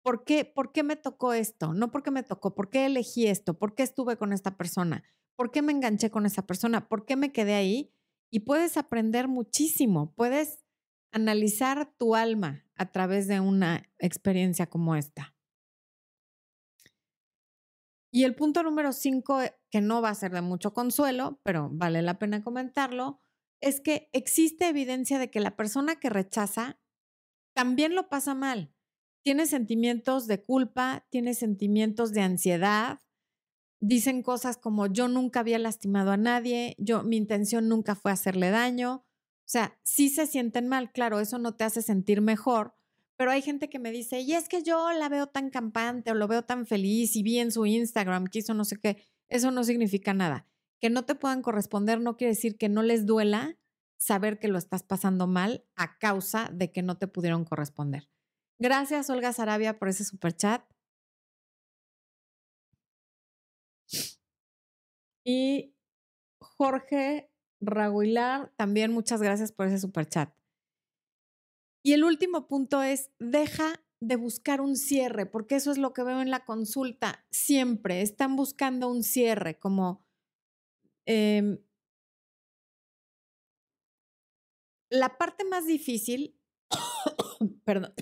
¿por qué, por qué me tocó esto? No porque me tocó, ¿por qué elegí esto? ¿Por qué estuve con esta persona? ¿Por qué me enganché con esa persona? ¿Por qué me quedé ahí? Y puedes aprender muchísimo, puedes analizar tu alma a través de una experiencia como esta. Y el punto número cinco, eh, que no va a ser de mucho consuelo, pero vale la pena comentarlo, es que existe evidencia de que la persona que rechaza también lo pasa mal. Tiene sentimientos de culpa, tiene sentimientos de ansiedad, dicen cosas como yo nunca había lastimado a nadie, yo mi intención nunca fue hacerle daño. O sea, sí se sienten mal, claro, eso no te hace sentir mejor, pero hay gente que me dice, y es que yo la veo tan campante o lo veo tan feliz y vi en su Instagram que hizo no sé qué. Eso no significa nada. Que no te puedan corresponder no quiere decir que no les duela saber que lo estás pasando mal a causa de que no te pudieron corresponder. Gracias, Olga Sarabia, por ese super chat. Y Jorge Raguilar, también muchas gracias por ese super chat. Y el último punto es, deja de buscar un cierre, porque eso es lo que veo en la consulta. Siempre están buscando un cierre, como em, la parte más difícil, perdón.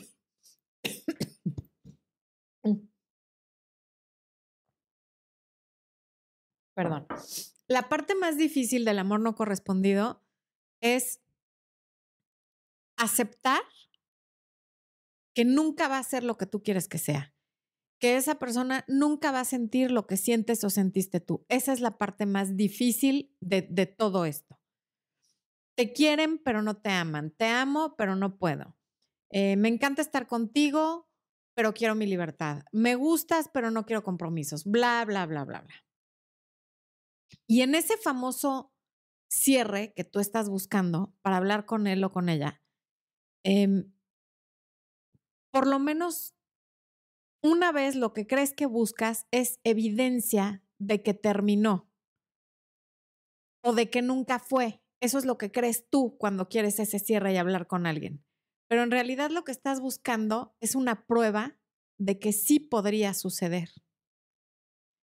Perdón. La parte más difícil del amor no correspondido es aceptar que nunca va a ser lo que tú quieres que sea, que esa persona nunca va a sentir lo que sientes o sentiste tú. Esa es la parte más difícil de, todo esto. Te quieren, pero no te aman. Te amo, pero no puedo. Eh, me encanta estar contigo, pero quiero mi libertad. Me gustas, pero no quiero compromisos. Bla, bla, bla, bla, bla. Y en ese famoso cierre que tú estás buscando para hablar con él o con ella, em, por lo menos una vez lo que crees que buscas es evidencia de que terminó o de que nunca fue. Eso es lo que crees tú cuando quieres ese cierre y hablar con alguien. Pero en realidad lo que estás buscando es una prueba de que sí podría suceder,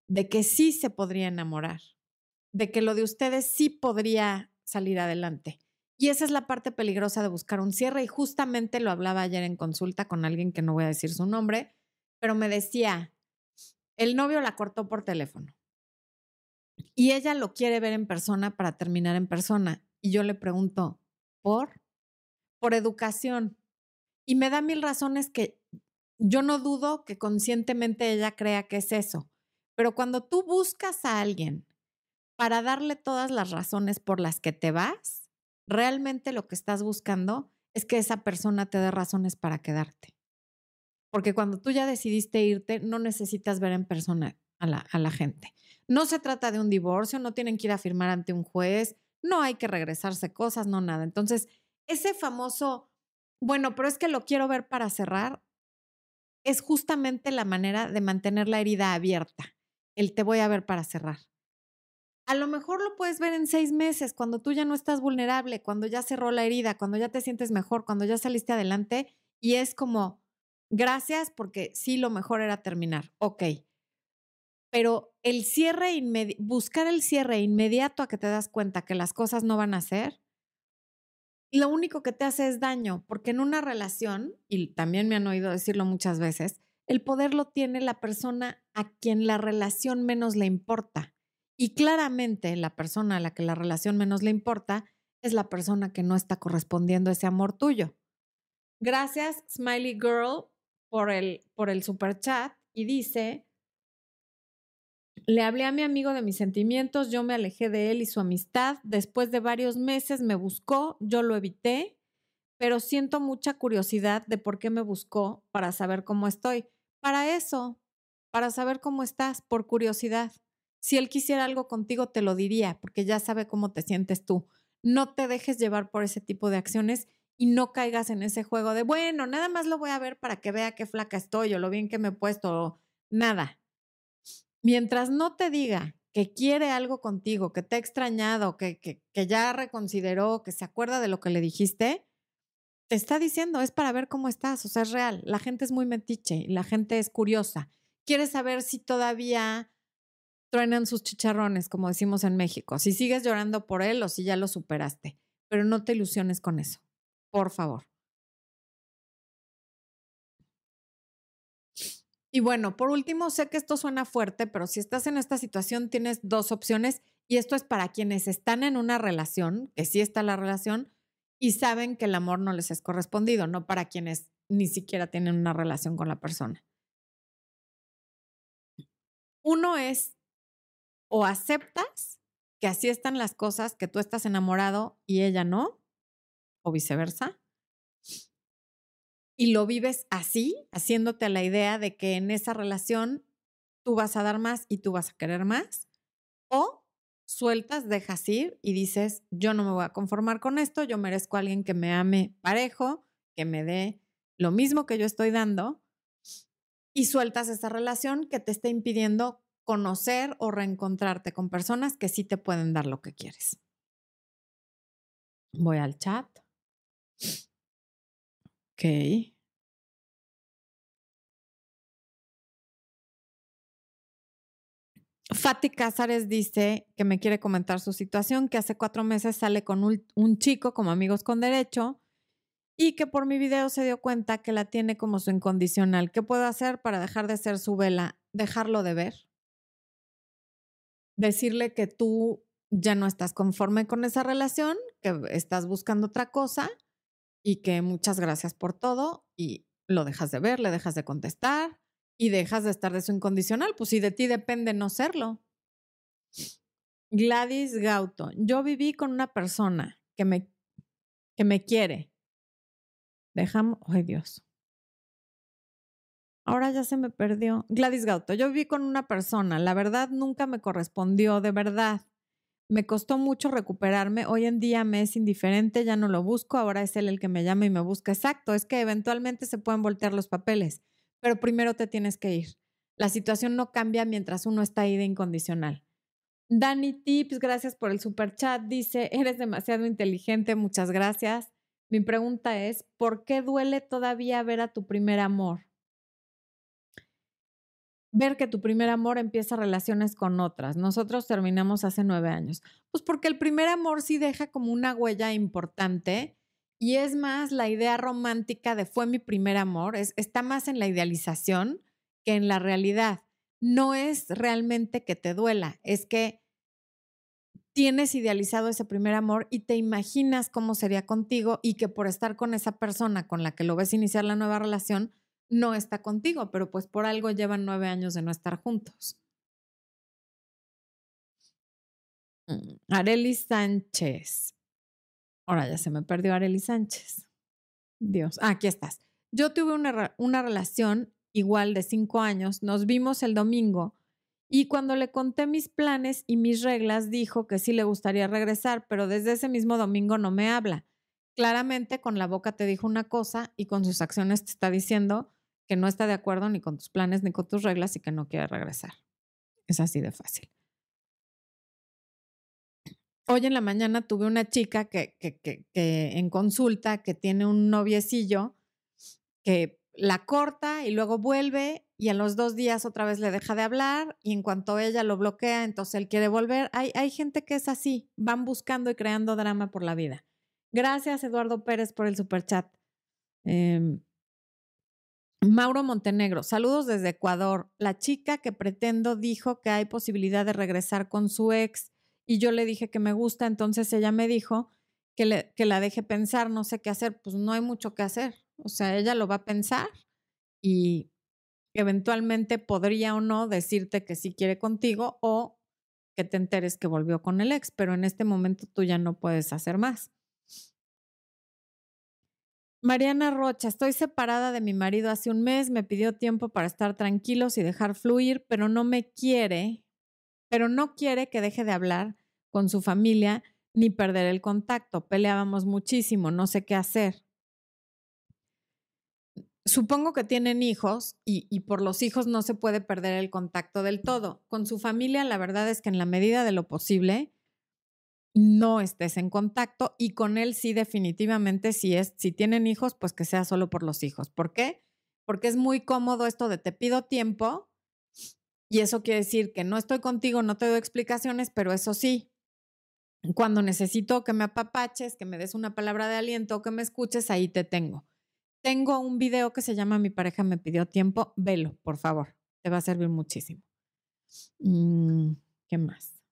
de que sí se podría enamorar, de que lo de ustedes sí podría salir adelante. Y esa es la parte peligrosa de buscar un cierre y justamente lo hablaba ayer en consulta con alguien que no voy a decir su nombre, pero me decía, el novio la cortó por teléfono y ella lo quiere ver en persona para terminar en persona. Y yo le pregunto, ¿por? Por educación. Y me da mil razones que yo no dudo que conscientemente ella crea que es eso. Pero cuando tú buscas a alguien para darle todas las razones por las que te vas, realmente lo que estás buscando es que esa persona te dé razones para quedarte. Porque cuando tú ya decidiste irte, no necesitas ver en persona a la, a la gente. No se trata de un divorcio, no tienen que ir a firmar ante un juez, no hay que regresarse cosas, no nada. Entonces, ese famoso, bueno, pero es que lo quiero ver para cerrar, es justamente la manera de mantener la herida abierta, el te voy a ver para cerrar. A lo mejor lo puedes ver en seis meses, cuando tú ya no estás vulnerable, cuando ya cerró la herida, cuando ya te sientes mejor, cuando ya saliste adelante y es como, gracias porque sí, lo mejor era terminar. Ok, pero el cierre, buscar el cierre inmediato a que te das cuenta que las cosas no van a ser, lo único que te hace es daño, porque en una relación, y también me han oído decirlo muchas veces, el poder lo tiene la persona a quien la relación menos le importa. Y claramente la persona a la que la relación menos le importa es la persona que no está correspondiendo ese amor tuyo. Gracias, Smiley Girl, por el, por el super chat. Y dice, le hablé a mi amigo de mis sentimientos, yo me alejé de él y su amistad. Después de varios meses me buscó, yo lo evité, pero siento mucha curiosidad de por qué me buscó para saber cómo estoy. Para eso, para saber cómo estás, por curiosidad. Si él quisiera algo contigo, te lo diría, porque ya sabe cómo te sientes tú. No te dejes llevar por ese tipo de acciones y no caigas en ese juego de, bueno, nada más lo voy a ver para que vea qué flaca estoy o lo bien que me he puesto o nada mientras no te diga que quiere algo contigo, que te ha extrañado, que, que, ya reconsideró, que se acuerda de lo que le dijiste, te está diciendo, es para ver cómo estás, o sea, es real. La gente es muy metiche, la gente es curiosa. Quiere saber si todavía truenan sus chicharrones, como decimos en México, si sigues llorando por él o si ya lo superaste, pero no te ilusiones con eso, por favor. Y bueno, por último, sé que esto suena fuerte, pero si estás en esta situación tienes dos opciones y esto es para quienes están en una relación, que sí está la relación, y saben que el amor no les es correspondido, no para quienes ni siquiera tienen una relación con la persona. Uno es o aceptas que así están las cosas, que tú estás enamorado y ella no, o viceversa, y lo vives así, haciéndote la idea de que en esa relación tú vas a dar más y tú vas a querer más, o sueltas, dejas ir y dices, yo no me voy a conformar con esto, yo merezco a alguien que me ame parejo, que me dé lo mismo que yo estoy dando, y sueltas esa relación que te está impidiendo conocer o reencontrarte con personas que sí te pueden dar lo que quieres. Voy al chat. Ok. Fati Cázares dice que me quiere comentar su situación, que hace cuatro meses sale con un, un, chico como amigos con derecho y que por mi video se dio cuenta que la tiene como su incondicional. ¿Qué puedo hacer para dejar de ser su vela? ¿Dejarlo de ver? Decirle que tú ya no estás conforme con esa relación, que estás buscando otra cosa y que muchas gracias por todo y lo dejas de ver, le dejas de contestar y dejas de estar de su incondicional. Pues si de ti depende no serlo. Gladys Gauto, yo viví con una persona que me, que me quiere. Dejamos, ay Dios. Ahora ya se me perdió. Gladys Gauto, yo viví con una persona, la verdad nunca me correspondió, de verdad. Me costó mucho recuperarme. Hoy en día me es indiferente, ya no lo busco. Ahora es él el que me llama y me busca. Exacto, es que eventualmente se pueden voltear los papeles, pero primero te tienes que ir. La situación no cambia mientras uno está ahí de incondicional. Dani Tips, gracias por el super chat. Dice, eres demasiado inteligente, muchas gracias. Mi pregunta es, ¿por qué duele todavía ver a tu primer amor? Ver que tu primer amor empieza relaciones con otras. Nosotros terminamos hace nueve años. Pues porque el primer amor sí deja como una huella importante y es más la idea romántica de fue mi primer amor, es, está más en la idealización que en la realidad. No es realmente que te duela, es que tienes idealizado ese primer amor y te imaginas cómo sería contigo y que por estar con esa persona con la que lo ves iniciar la nueva relación, no está contigo, pero pues por algo llevan nueve años de no estar juntos. Mm, Areli Sánchez. Ahora ya se me perdió Areli Sánchez. Dios, ah, aquí estás. Yo tuve una, una relación igual de cinco años, nos vimos el domingo y cuando le conté mis planes y mis reglas dijo que sí le gustaría regresar, pero desde ese mismo domingo no me habla. Claramente con la boca te dijo una cosa y con sus acciones te está diciendo que no está de acuerdo ni con tus planes ni con tus reglas y que no quiere regresar. Es así de fácil. Hoy en la mañana tuve una chica que, que, que, en consulta que tiene un noviecillo que la corta y luego vuelve y a los dos días otra vez le deja de hablar y en cuanto ella lo bloquea, entonces él quiere volver. Hay, hay gente que es así, van buscando y creando drama por la vida. Gracias, Eduardo Pérez, por el superchat. Eh, Mauro Montenegro, saludos desde Ecuador. La chica que pretendo dijo que hay posibilidad de regresar con su ex y yo le dije que me gusta, entonces ella me dijo que, que la deje pensar, no sé qué hacer, pues no hay mucho que hacer. O sea, ella lo va a pensar y eventualmente podría o no decirte que sí quiere contigo o que te enteres que volvió con el ex, pero en este momento tú ya no puedes hacer más. Mariana Rocha, estoy separada de mi marido hace un mes, me pidió tiempo para estar tranquilos y dejar fluir, pero no me quiere, pero no quiere que deje de hablar con su familia ni perder el contacto. Peleábamos muchísimo, no sé qué hacer. Supongo que tienen hijos y, y, por los hijos no se puede perder el contacto del todo. Con su familia, la verdad es que en la medida de lo posible, no estés en contacto y con él sí definitivamente si es si tienen hijos pues que sea solo por los hijos. ¿Por qué? Porque es muy cómodo esto de te pido tiempo y eso quiere decir que no estoy contigo, no te doy explicaciones, pero eso sí, cuando necesito que me apapaches, que me des una palabra de aliento, que me escuches, ahí te tengo. Tengo un video que se llama Mi pareja me pidió tiempo, velo, por favor, te va a servir muchísimo. Mm, ¿Qué más?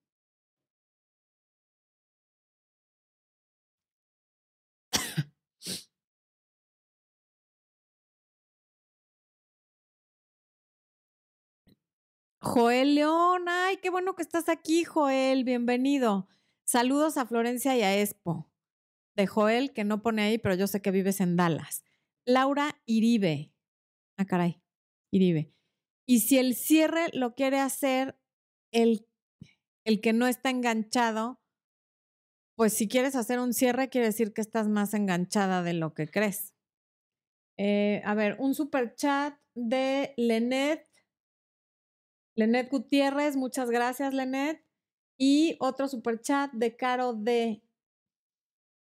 Joel León, ay, qué bueno que estás aquí, Joel, bienvenido. Saludos a Florencia y a Expo. De Joel, que no pone ahí, pero yo sé que vives en Dallas. Laura Iribe. Ah, caray, Iribe. Y si el cierre lo quiere hacer el, el que no está enganchado, pues si quieres hacer un cierre, quiere decir que estás más enganchada de lo que crees. Eh, a ver, un super chat de Lenet Lenet Gutiérrez, muchas gracias, Lenet. Y otro super chat de Caro D.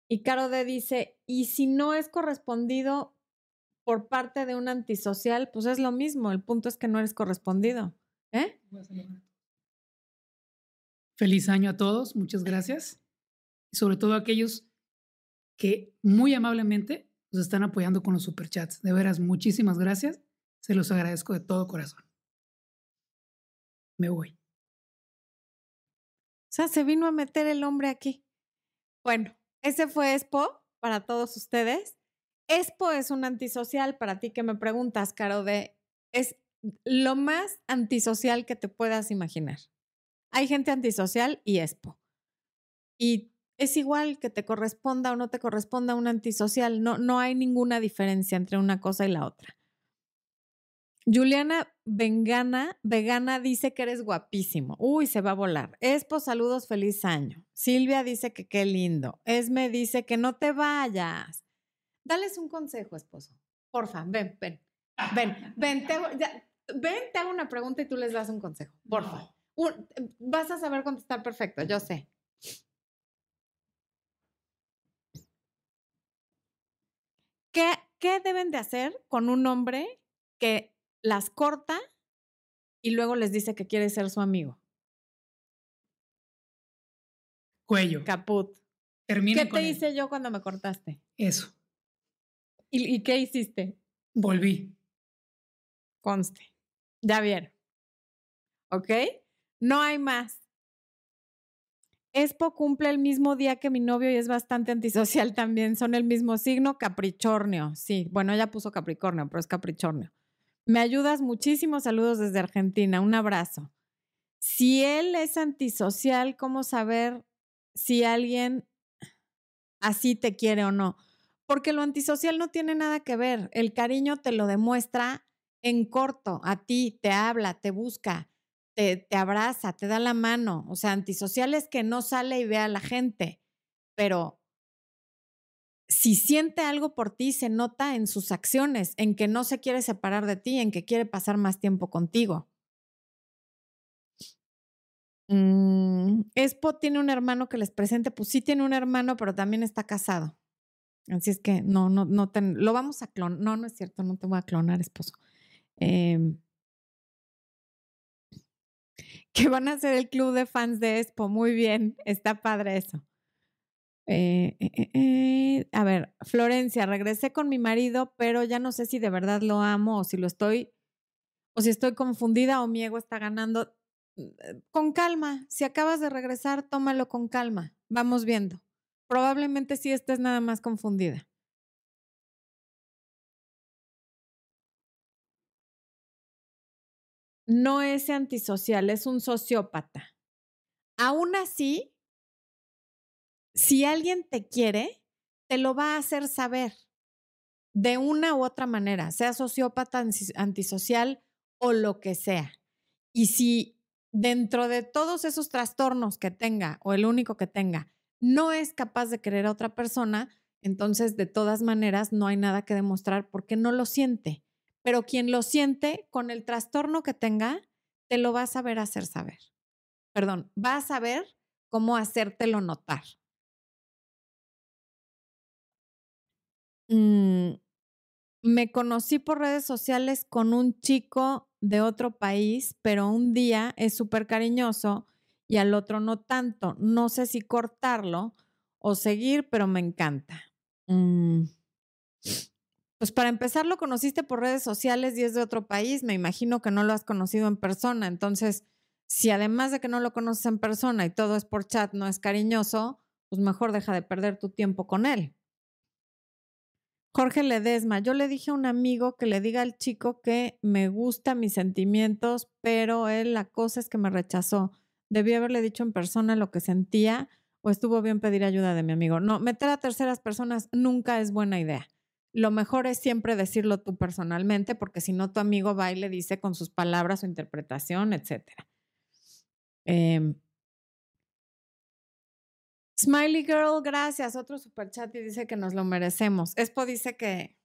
Y Caro D dice, y si no es correspondido por parte de un antisocial, pues es lo mismo. El punto es que no eres correspondido. ¿Eh? Feliz año a todos, muchas gracias. Y sobre todo a aquellos que muy amablemente nos están apoyando con los superchats. De veras, muchísimas gracias. Se los agradezco de todo corazón. Me voy. O sea, se vino a meter el hombre aquí. Bueno, ese fue Expo para todos ustedes. Expo es un antisocial para ti que me preguntas, Caro, de es lo más antisocial que te puedas imaginar. Hay gente antisocial y Expo. Y es igual que te corresponda o no te corresponda un antisocial. No, no hay ninguna diferencia entre una cosa y la otra. Juliana Vegana, Vegana dice que eres guapísimo. Uy, se va a volar. Espo, saludos, feliz año. Silvia dice que qué lindo. Esme dice que no te vayas. Dales un consejo, esposo. Porfa, ven, ven. Ven, ven, te, ven, te hago una pregunta y tú les das un consejo. Porfa. vas a saber contestar perfecto, yo sé. ¿Qué, ¿Qué deben de hacer con un hombre que las corta y luego les dice que quiere ser su amigo. Cuello. Caput. Termina ¿Qué te hice yo cuando me cortaste? Eso. ¿Y, qué hiciste? Volví. Conste. Ya vieron. ¿Ok? No hay más. Expo cumple el mismo día que mi novio y es bastante antisocial también. Son el mismo signo, Capricornio. Sí, bueno, ella puso Capricornio, pero es Capricornio. Me ayudas muchísimo. Saludos desde Argentina. Un abrazo. Si él es antisocial, ¿cómo saber si alguien así te quiere o no? Porque lo antisocial no tiene nada que ver. El cariño te lo demuestra en corto, a ti, te habla, te busca, te, te abraza, te da la mano. O sea, antisocial es que no sale y ve a la gente, pero si siente algo por ti, se nota en sus acciones, en que no se quiere separar de ti, en que quiere pasar más tiempo contigo. Mm, Expo tiene un hermano que les presente, pues sí tiene un hermano, pero también está casado. Así es que no, no, no, lo vamos a clonar. No, no es cierto, no te voy a clonar, esposo. Em, que van a ser el club de fans de Expo. Muy bien, está padre eso. Eh, eh, eh, a ver, Florencia, regresé con mi marido, pero ya no sé si de verdad lo amo o si lo estoy, o si estoy confundida o mi ego está ganando. Con calma, si acabas de regresar, tómalo con calma. Vamos viendo. Probablemente sí estés nada más confundida. No es antisocial, es un sociópata. Aún así, si alguien te quiere, te lo va a hacer saber de una u otra manera, sea sociópata, antisocial o lo que sea. Y si dentro de todos esos trastornos que tenga o el único que tenga, no es capaz de querer a otra persona, entonces de todas maneras no hay nada que demostrar porque no lo siente. Pero quien lo siente con el trastorno que tenga, te lo va a saber hacer saber. Perdón, va a saber cómo hacértelo notar. Mm, me conocí por redes sociales con un chico de otro país, pero un día es súper cariñoso y al otro no tanto. No sé si cortarlo o seguir, pero me encanta. Mm. Pues para empezar, lo conociste por redes sociales y es de otro país. Me imagino que no lo has conocido en persona. Entonces, si además de que no lo conoces en persona y todo es por chat, no es cariñoso, pues mejor deja de perder tu tiempo con él. Jorge Ledesma, yo le dije a un amigo que le diga al chico que me gustan mis sentimientos, pero él la cosa es que me rechazó. Debí haberle dicho en persona lo que sentía o estuvo bien pedir ayuda de mi amigo. No, meter a terceras personas nunca es buena idea. Lo mejor es siempre decirlo tú personalmente, porque si no tu amigo va y le dice con sus palabras su interpretación, etc. Eh, Smiley Girl, gracias. Otro super chat y dice que nos lo merecemos. Expo dice que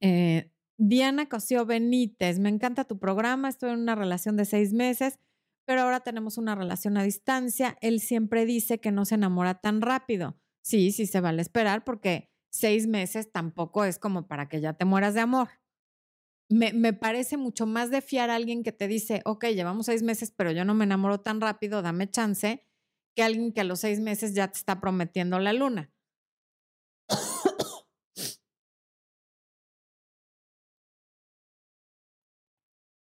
eh, Diana Cosío Benítez, me encanta tu programa, estoy en una relación de seis meses, pero ahora tenemos una relación a distancia. Él siempre dice que no se enamora tan rápido. Sí, sí se vale esperar porque seis meses tampoco es como para que ya te mueras de amor. me, me, parece mucho más de fiar a alguien que te dice, ok, llevamos seis meses, pero yo no me enamoro tan rápido, dame chance, que alguien que a los seis meses ya te está prometiendo la luna.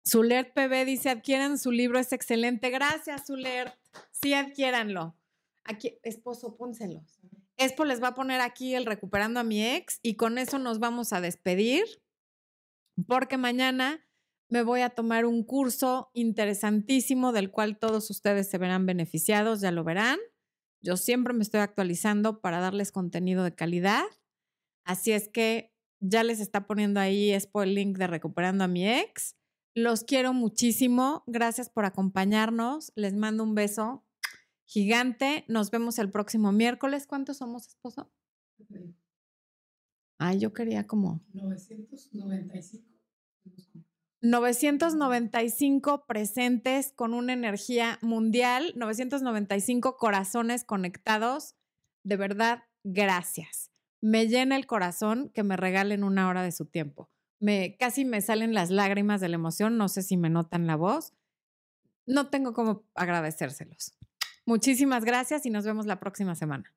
Zulert PB dice, adquieran su libro, es excelente. Gracias, Zulert. Sí, adquiéranlo. Aquí, esposo, pónselos. Espo les va a poner aquí el recuperando a mi ex y con eso nos vamos a despedir porque mañana me voy a tomar un curso interesantísimo del cual todos ustedes se verán beneficiados, ya lo verán. Yo siempre me estoy actualizando para darles contenido de calidad. Así es que ya les está poniendo ahí Expo el link de recuperando a mi ex. Los quiero muchísimo. Gracias por acompañarnos. Les mando un beso gigante. Nos vemos el próximo miércoles. ¿Cuántos somos, esposo? Ay, yo quería como... 995. 995 presentes con una energía mundial, 995 corazones conectados. De verdad, gracias. Me llena el corazón que me regalen una hora de su tiempo me casi me salen las lágrimas de la emoción, no sé si me notan la voz. No tengo cómo agradecérselos. Muchísimas gracias y nos vemos la próxima semana.